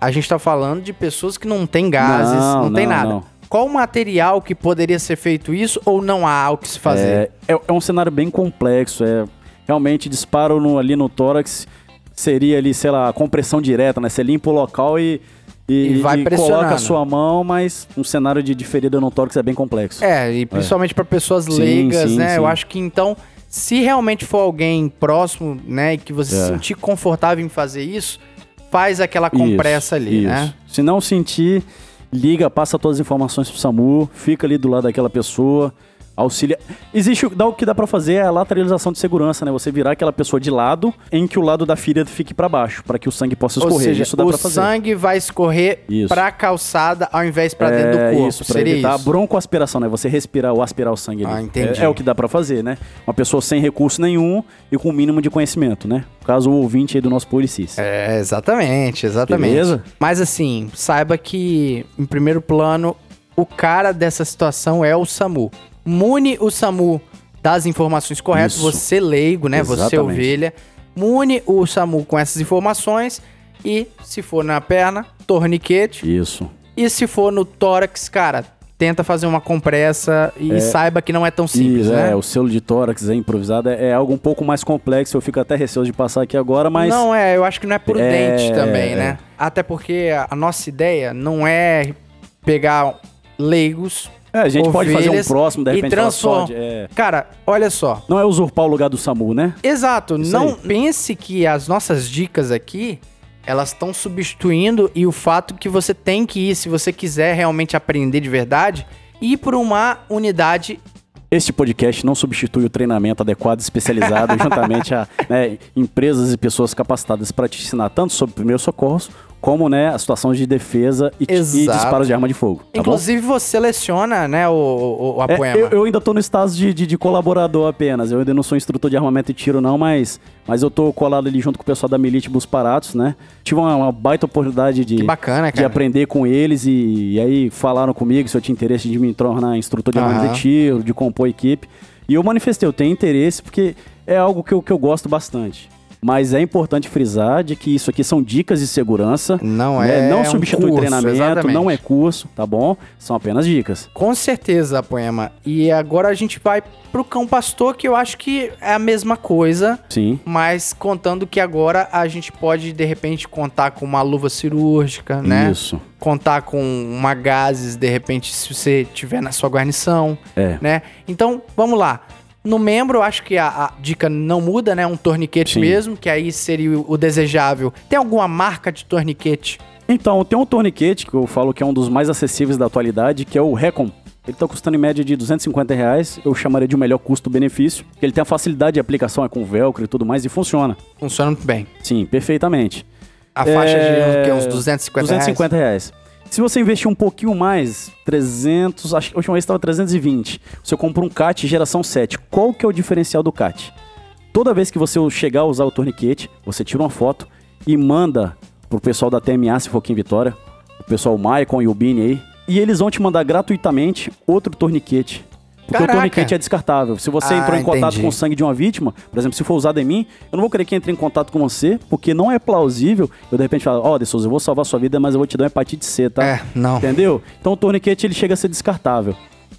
A gente tá falando de pessoas que não têm gases, não, Não, tem não, nada. não. Qual o material que poderia ser feito isso ou não há o que se fazer? É, é, é um cenário bem complexo. É realmente disparo no- ali no tórax seria ali, sei lá, compressão direta, né? Você limpa o local e, e, E vai e coloca a sua mão, mas um cenário de, de ferida no tórax é bem complexo. É, e principalmente pra pessoas Sim, leigas, sim, né? sim. Eu acho que então, se realmente for alguém próximo, né, e que você se É. sentir confortável em fazer isso, faz aquela compressa Isso, ali, isso. né? Se não sentir, liga, passa todas as informações pro SAMU, fica ali do lado daquela pessoa, auxilia. Existe o, dá, o que dá pra fazer é a lateralização de segurança, né? Você virar aquela pessoa de lado em que o lado da ferida fique pra baixo, pra que o sangue possa Ou escorrer. seja, isso dá o pra fazer. sangue vai escorrer Isso. pra calçada ao invés pra dentro É do corpo. isso, pra Seria evitar isso? a broncoaspiração, né? Você respirar ou aspirar o sangue ali. Ah, entendi. É, é o que dá pra fazer, né? Uma pessoa sem recurso nenhum e com o mínimo de conhecimento, né? Caso o ouvinte aí do nosso policista. É, exatamente, exatamente. Beleza? Mas assim, saiba que, em primeiro plano, o cara dessa situação é o SAMU. Mune o SAMU das informações corretas, Isso. você leigo, né? Você Exatamente. ovelha. Mune o SAMU com essas informações e, se for na perna, torniquete. Isso. E se for no tórax, cara, tenta fazer uma compressa e saiba que não é tão simples, Isso, né? é, o selo de tórax é improvisado, é, é algo um pouco mais complexo, eu fico até receoso de passar aqui agora, mas... Não, é, eu acho que não é prudente É, também, é. né? Até porque a nossa ideia não é pegar leigos. É, a gente pode fazer um ovelhas próximo, de e repente, falar só transform- de- é. Cara, olha só. Não é usurpar o lugar do SAMU, né? Exato, Isso não aí. pense que as nossas dicas aqui elas estão substituindo e o fato que você tem que ir, se você quiser realmente aprender de verdade, ir por uma unidade Este podcast não substitui o treinamento adequado e especializado juntamente a né, empresas e pessoas capacitadas para te ensinar tanto sobre primeiros socorros, como né, as situações de defesa e, e disparos de arma de fogo. Tá bom? Inclusive, você seleciona, né, o, o, o É, apoema. eu, eu ainda tô no estágio de, de- de colaborador apenas. Eu ainda não sou instrutor de armamento e tiro, não, mas, mas eu tô colado ali junto com o pessoal da Milite Bus Paratos, né? Tive uma, uma baita oportunidade de, bacana, de aprender com eles e, e aí falaram comigo se eu tinha interesse de me tornar instrutor de armamento Aham. e tiro, de compor equipe. E eu manifestei, eu tenho interesse porque é algo que eu, que eu gosto bastante. Mas é importante frisar de que isso aqui são dicas de segurança. Não né? é Não um substitui curso, treinamento, exatamente. não é curso, tá bom? São apenas dicas. Com certeza, Poema. E agora a gente vai pro Cão Pastor, que eu acho que é a mesma coisa, Sim. mas contando que agora a gente pode, de repente, contar com uma luva cirúrgica, né? Isso. Contar com uma gases, de repente, se você tiver na sua guarnição, É. né? Então, vamos lá. No membro, eu acho que a, a dica não muda, né? Um torniquete Sim. mesmo, que aí seria o, o desejável. Tem alguma marca de torniquete? Então, tem um torniquete que eu falo que é um dos mais acessíveis da atualidade, que é o Recon. Ele tá custando em média de 250 reais. Eu chamaria de o melhor custo-benefício. porque Ele tem a facilidade de aplicação, é com velcro e tudo mais, e funciona. Funciona muito bem. Sim, perfeitamente. A faixa É, de o quê? uns 250 reais? 250 reais. Se você investir um pouquinho mais, 300, acho que a última vez estava 320. Você compra um CAT geração 7. Qual que é o diferencial do CAT? Toda vez que você chegar a usar o torniquete, você tira uma foto e manda pro pessoal da TMA, se for aqui em Vitória, o pessoal Maicon e o Bini aí, e eles vão te mandar gratuitamente outro torniquete. Porque Caraca. o torniquete é descartável. Se você Ah, entrou em contato entendi. com o sangue de uma vítima, por exemplo, se for usado em mim, eu não vou querer que entre em contato com você, porque não é plausível eu de repente falar, ó, De Souza, eu vou salvar sua vida, mas eu vou te dar uma hepatite C, tá? É, não. Entendeu? Então o torniquete ele chega a ser descartável.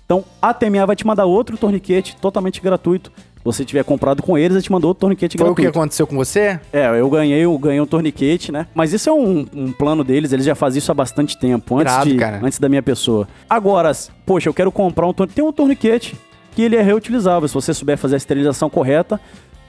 Então a TMA vai te mandar outro torniquete totalmente gratuito. Se você tiver comprado com eles, ele te mandou outro torniquete Foi o que gratuito. aconteceu com você? É, eu ganhei, eu ganhei um torniquete, né? Mas isso é um, um plano deles, eles já faziam isso há bastante tempo, antes, de, cara. antes da minha pessoa. Agora, poxa, eu quero comprar um torniquete. Tem um torniquete que ele é reutilizável, se você souber fazer a esterilização correta,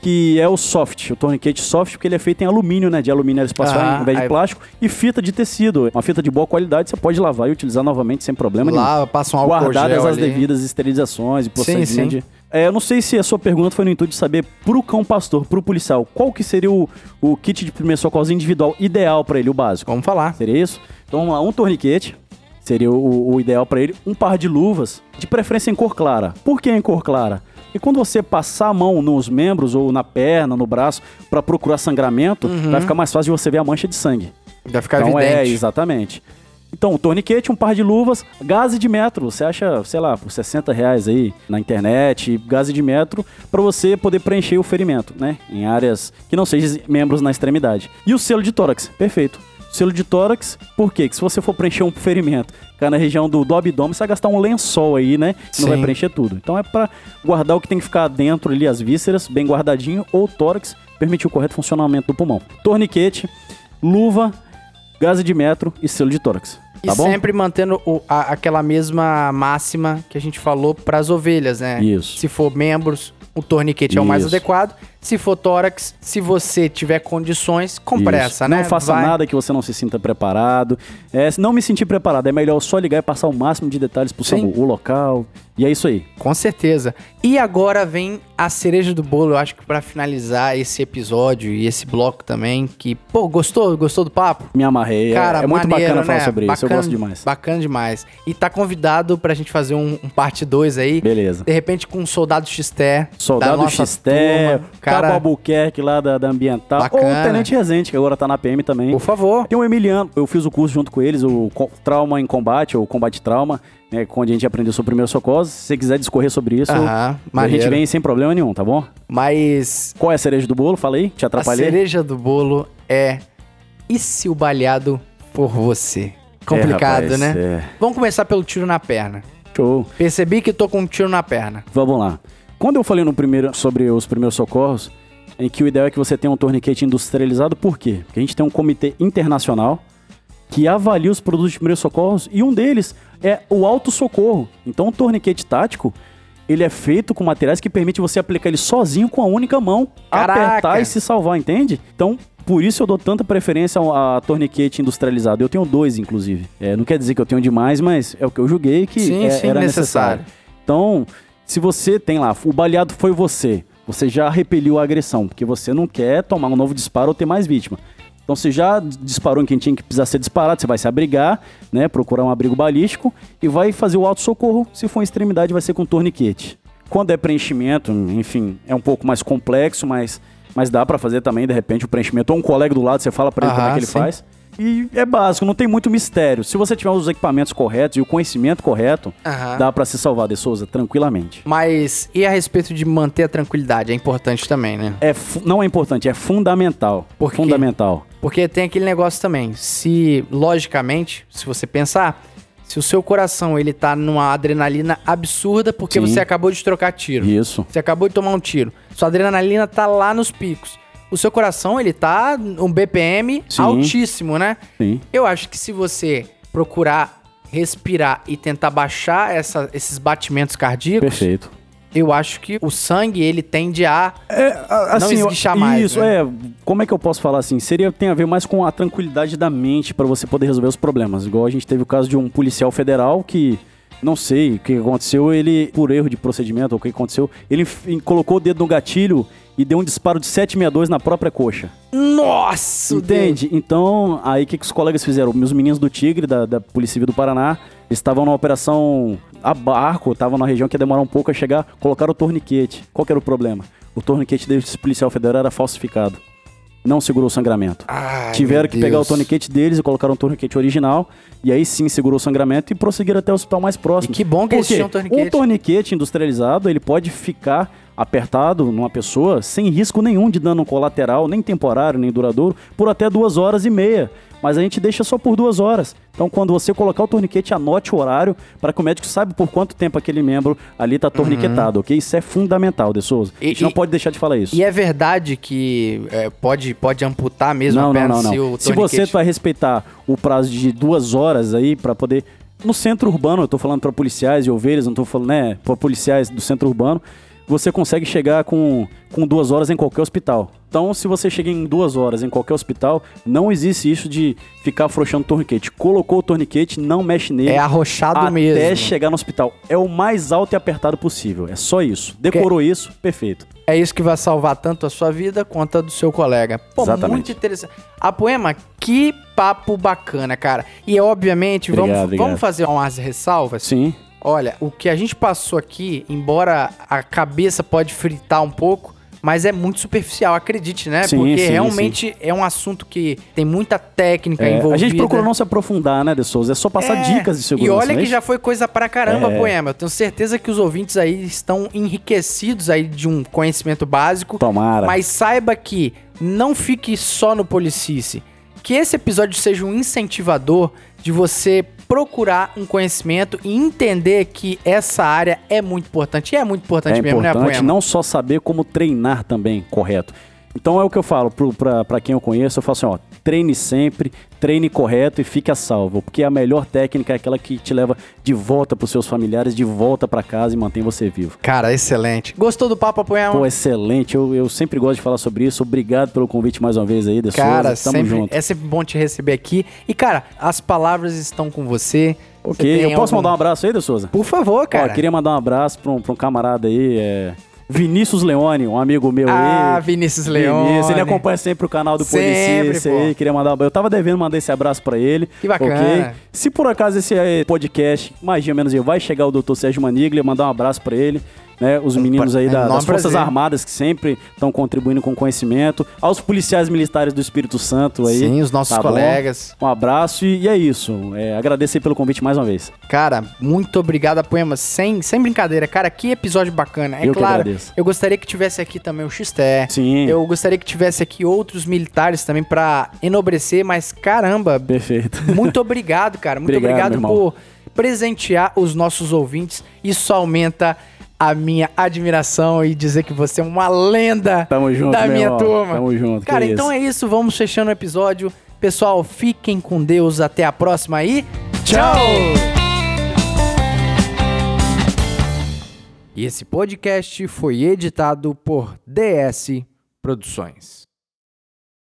que é o soft, o torniquete soft, porque ele é feito em alumínio, né? De alumínio aeroespacial Ah, em vez de aí- plástico, e fita de tecido. Uma fita de boa qualidade, você pode lavar e utilizar novamente sem problema nenhum Lá, passa um álcool guardadas gel as ali. devidas esterilizações e procedimentos. sim. de- É, eu não sei se a sua pergunta foi no intuito de saber pro cão pastor, pro policial, qual que seria o, o kit de primeiro socorro individual ideal pra ele, o básico? Vamos falar. Seria isso? Então vamos lá, um torniquete seria o, o ideal pra ele, um par de luvas, de preferência em cor clara. Por que em cor clara? E quando você passar a mão nos membros ou na perna, no braço, pra procurar sangramento, vai ficar mais fácil de você ver a mancha de sangue. Vai ficar Então é, Uhum. evidente. exatamente. Então, um torniquete, um par de luvas, gás de metro. Você acha, sei lá, por 60 reais aí na internet, gás de metro, pra você poder preencher o ferimento, né? Em áreas que não sejam membros na extremidade. E o selo de tórax, perfeito. Selo de tórax, por quê? Que se você for preencher um ferimento, ficar na região do, do abdômen, você vai gastar um lençol aí, né? Que não vai preencher tudo. Então é pra guardar o que tem que ficar dentro ali, as vísceras, bem guardadinho, ou o tórax, permitir o correto funcionamento do pulmão. Torniquete, luva, gás de metro e selo de tórax. E Tá bom? sempre mantendo o- a- aquela mesma máxima que a gente falou pras ovelhas, né? Isso. Se for membros, o torniquete é o mais Isso. adequado. Se for tórax, se você tiver condições, compressa, Isso. né? Não faça Vai- nada que você não se sinta preparado. É, se não me sentir preparado, é melhor só ligar e passar o máximo de detalhes pro Sim. SAMU, o local. E é isso aí. Com certeza. E agora vem a cereja do bolo, eu acho que pra finalizar esse episódio e esse bloco também, que, pô, gostou? Gostou do papo? Me amarrei. É- Cara, é, muito maneiro, bacana falar né? sobre isso. Eu Bacana- gosto demais. Bacana demais. E tá convidado pra gente fazer um, um parte 2 aí. Beleza. De repente com um soldado XT. da Soldado Xté, Cara, Albuquerque lá da, da Ambiental. Bacana. Ou o Tenente Rezende, que agora tá na PM também. por favor. Tem o Emiliano, eu fiz o curso junto com eles, o Trauma em Combate, ou Combate Trauma, né, onde a gente aprendeu sobre primeiros socorros. Se você quiser discorrer sobre isso, Aham, a gente vem sem problema nenhum, tá bom? Mas Qual é a cereja do bolo? Fala aí, te a atrapalhei. cereja do bolo é... E se o baleado for você? Complicado, É, rapaz, né? é. Vamos começar pelo tiro na perna. Show. Percebi que tô com um tiro na perna. Vamos lá. Quando eu falei no primeiro sobre os primeiros socorros, em que o ideal é que você tenha um torniquete industrializado, por quê? Porque a gente tem um comitê internacional que avalia os produtos de primeiros socorros e um deles é o auto-socorro. Então, o torniquete tático, ele é feito com materiais que permite você aplicar ele sozinho com a única mão, Caraca! apertar e se salvar, entende? Então, por isso eu dou tanta preferência ao- a torniquete industrializado. Eu tenho dois, inclusive. É, não quer dizer que eu tenho demais, mas é o que eu julguei que Sim, é- sim, era necessário. necessário. Então, se você tem lá, o baleado foi você, você já repeliu a agressão, porque você não quer tomar um novo disparo ou ter mais vítima. Então você já disparou em quem tinha que precisar ser disparado, você vai se abrigar, né? Procurar um abrigo balístico e vai fazer o auto-socorro. Se for em extremidade, vai ser com torniquete. Quando é preenchimento, enfim, é um pouco mais complexo, mas, mas dá pra fazer também, de repente, o preenchimento. Ou um colega do lado, você fala pra ele como é que ele sim. faz. E é básico, não tem muito mistério. Se você tiver os equipamentos corretos e o conhecimento correto, Aham. dá pra se salvar de Souza tranquilamente. Mas e a respeito de manter a tranquilidade? É importante também, né? É, não é importante, é fundamental. Por quê? fundamental. Porque tem aquele negócio também. Se, logicamente, se você pensar, se o seu coração ele tá numa adrenalina absurda porque Sim. você acabou de trocar tiro. Isso. Você acabou de tomar um tiro. Sua adrenalina tá lá nos picos. O seu coração, ele tá um BPM Sim. altíssimo, né? Sim. Eu acho que se você procurar respirar e tentar baixar essa- esses batimentos cardíacos, Perfeito. eu acho que o sangue ele tende a assim, eu- esguichar mais, Isso, né? é. Como é que eu posso falar assim? Seria, tem a ver mais com a tranquilidade da mente pra você poder resolver os problemas. Igual a gente teve o caso de um policial federal que. Não sei o que aconteceu, ele, por erro de procedimento, ou o que aconteceu, ele colocou o dedo no gatilho e deu um disparo de 762 na própria coxa. Nossa, Entende? Então, aí o que, que os colegas fizeram? Meus meninos do Tigre, da, da Polícia Civil do Paraná, eles estavam numa operação a barco, estavam na região que ia demorar um pouco a chegar, colocaram o torniquete. Qual que era o problema? O torniquete desse policial federal era falsificado. Não segurou o sangramento. Ai, Tiveram que pegar o Deus. torniquete deles e colocaram um torniquete original. E aí sim segurou o sangramento e prosseguiram até o hospital mais próximo. E que bom que eles tinham torniquete. Um torniquete industrializado, ele pode ficar apertado numa pessoa sem risco nenhum de dano colateral, nem temporário, nem duradouro, por até duas horas e meia. Mas a gente deixa só por duas horas. Então, quando você colocar o torniquete, anote o horário para que o médico saiba por quanto tempo aquele membro ali está torniquetado, ok? Isso é fundamental, De Souza. A E- gente não e- pode deixar de falar isso. E é verdade que é, pode, pode amputar mesmo Não, a não, perna não, não. se o Se você torniquete- vai respeitar o prazo de duas horas aí pra poder. No centro urbano, eu tô falando pra policiais e ovelhas, não tô falando, né, pra policiais do centro urbano, você consegue chegar com, com duas horas em qualquer hospital. Então, se você chega em duas horas em qualquer hospital, não existe isso de ficar afrouxando o torniquete. Colocou o torniquete, não mexe nele. É arrochado até mesmo. chegar no hospital. É o mais alto e apertado possível. É só isso. Decorou isso, perfeito. É isso que vai salvar tanto a sua vida quanto a do seu colega. Pô, Exatamente. muito interessante. A Poema, que papo bacana, cara. E obviamente, Obrigado, vamos, obrigado. vamos fazer umas ressalvas. Sim. Olha, o que a gente passou aqui, embora a cabeça pode fritar um pouco, mas é muito superficial, acredite, né? Sim, Porque sim, realmente é um assunto que tem muita técnica É, envolvida. a gente procura não se aprofundar, né, De Souza? É só passar É, dicas de segurança. E olha não é que já foi coisa pra caramba, É. Poema. Eu tenho certeza que os ouvintes aí estão enriquecidos aí de um conhecimento básico. Tomara. Mas saiba que não fique só no policice. Que esse episódio seja um incentivador de você procurar um conhecimento e entender que essa área é muito importante. E é muito importante é mesmo, né, importante Poema? não só saber como treinar também, correto. Então é o que eu falo pra quem eu conheço, eu falo assim, ó, treine sempre, treine correto e fique a salvo, porque a melhor técnica é aquela que te leva de volta pros seus familiares, de volta pra casa e mantém você vivo. Cara, excelente. Gostou do papo, Poema? Pô, excelente, eu, eu sempre gosto de falar sobre isso, obrigado pelo convite mais uma vez aí, De Cara, Souza, tamo sempre, junto. é sempre bom te receber aqui. E, cara, as palavras estão com você. Ok, eu posso algum- mandar um abraço aí, De Souza? Por favor, cara. Ó, queria mandar um abraço pra um, pra um camarada aí, é... Vinícius Leone, um amigo meu Ah, aí. Vinícius Leone. Vinícius, ele acompanha sempre o canal do Sempre, aí. Queria mandar, eu tava devendo mandar esse abraço pra ele. Que bacana. ok? Se por acaso esse podcast, mais ou menos, aí, vai chegar o Dr. Sérgio Maniglia, mandar um abraço pra ele. Né, os meninos aí é da- enorme das Forças prazer. Armadas que sempre estão contribuindo com conhecimento, aos policiais militares do Espírito Santo aí. Sim, os nossos tá bom? colegas. Um abraço e, e é isso. É, agradeço aí pelo convite mais uma vez. Cara, muito obrigado, Poema. Sem, sem brincadeira, cara, que episódio bacana. É Eu claro, eu gostaria que tivesse aqui também o XT. Sim. Eu gostaria que tivesse aqui outros militares também pra enobrecer, mas caramba, Perfeito. muito obrigado, cara. Muito Obrigado, obrigado, por, presentear os nossos ouvintes. Isso aumenta a minha admiração e dizer que você é uma lenda Tamo junto, da minha irmão. turma. Tamo junto. Cara, então isso. é isso. Vamos fechando o episódio. Pessoal, fiquem com Deus. Até a próxima e tchau! E esse podcast foi editado por DS Produções.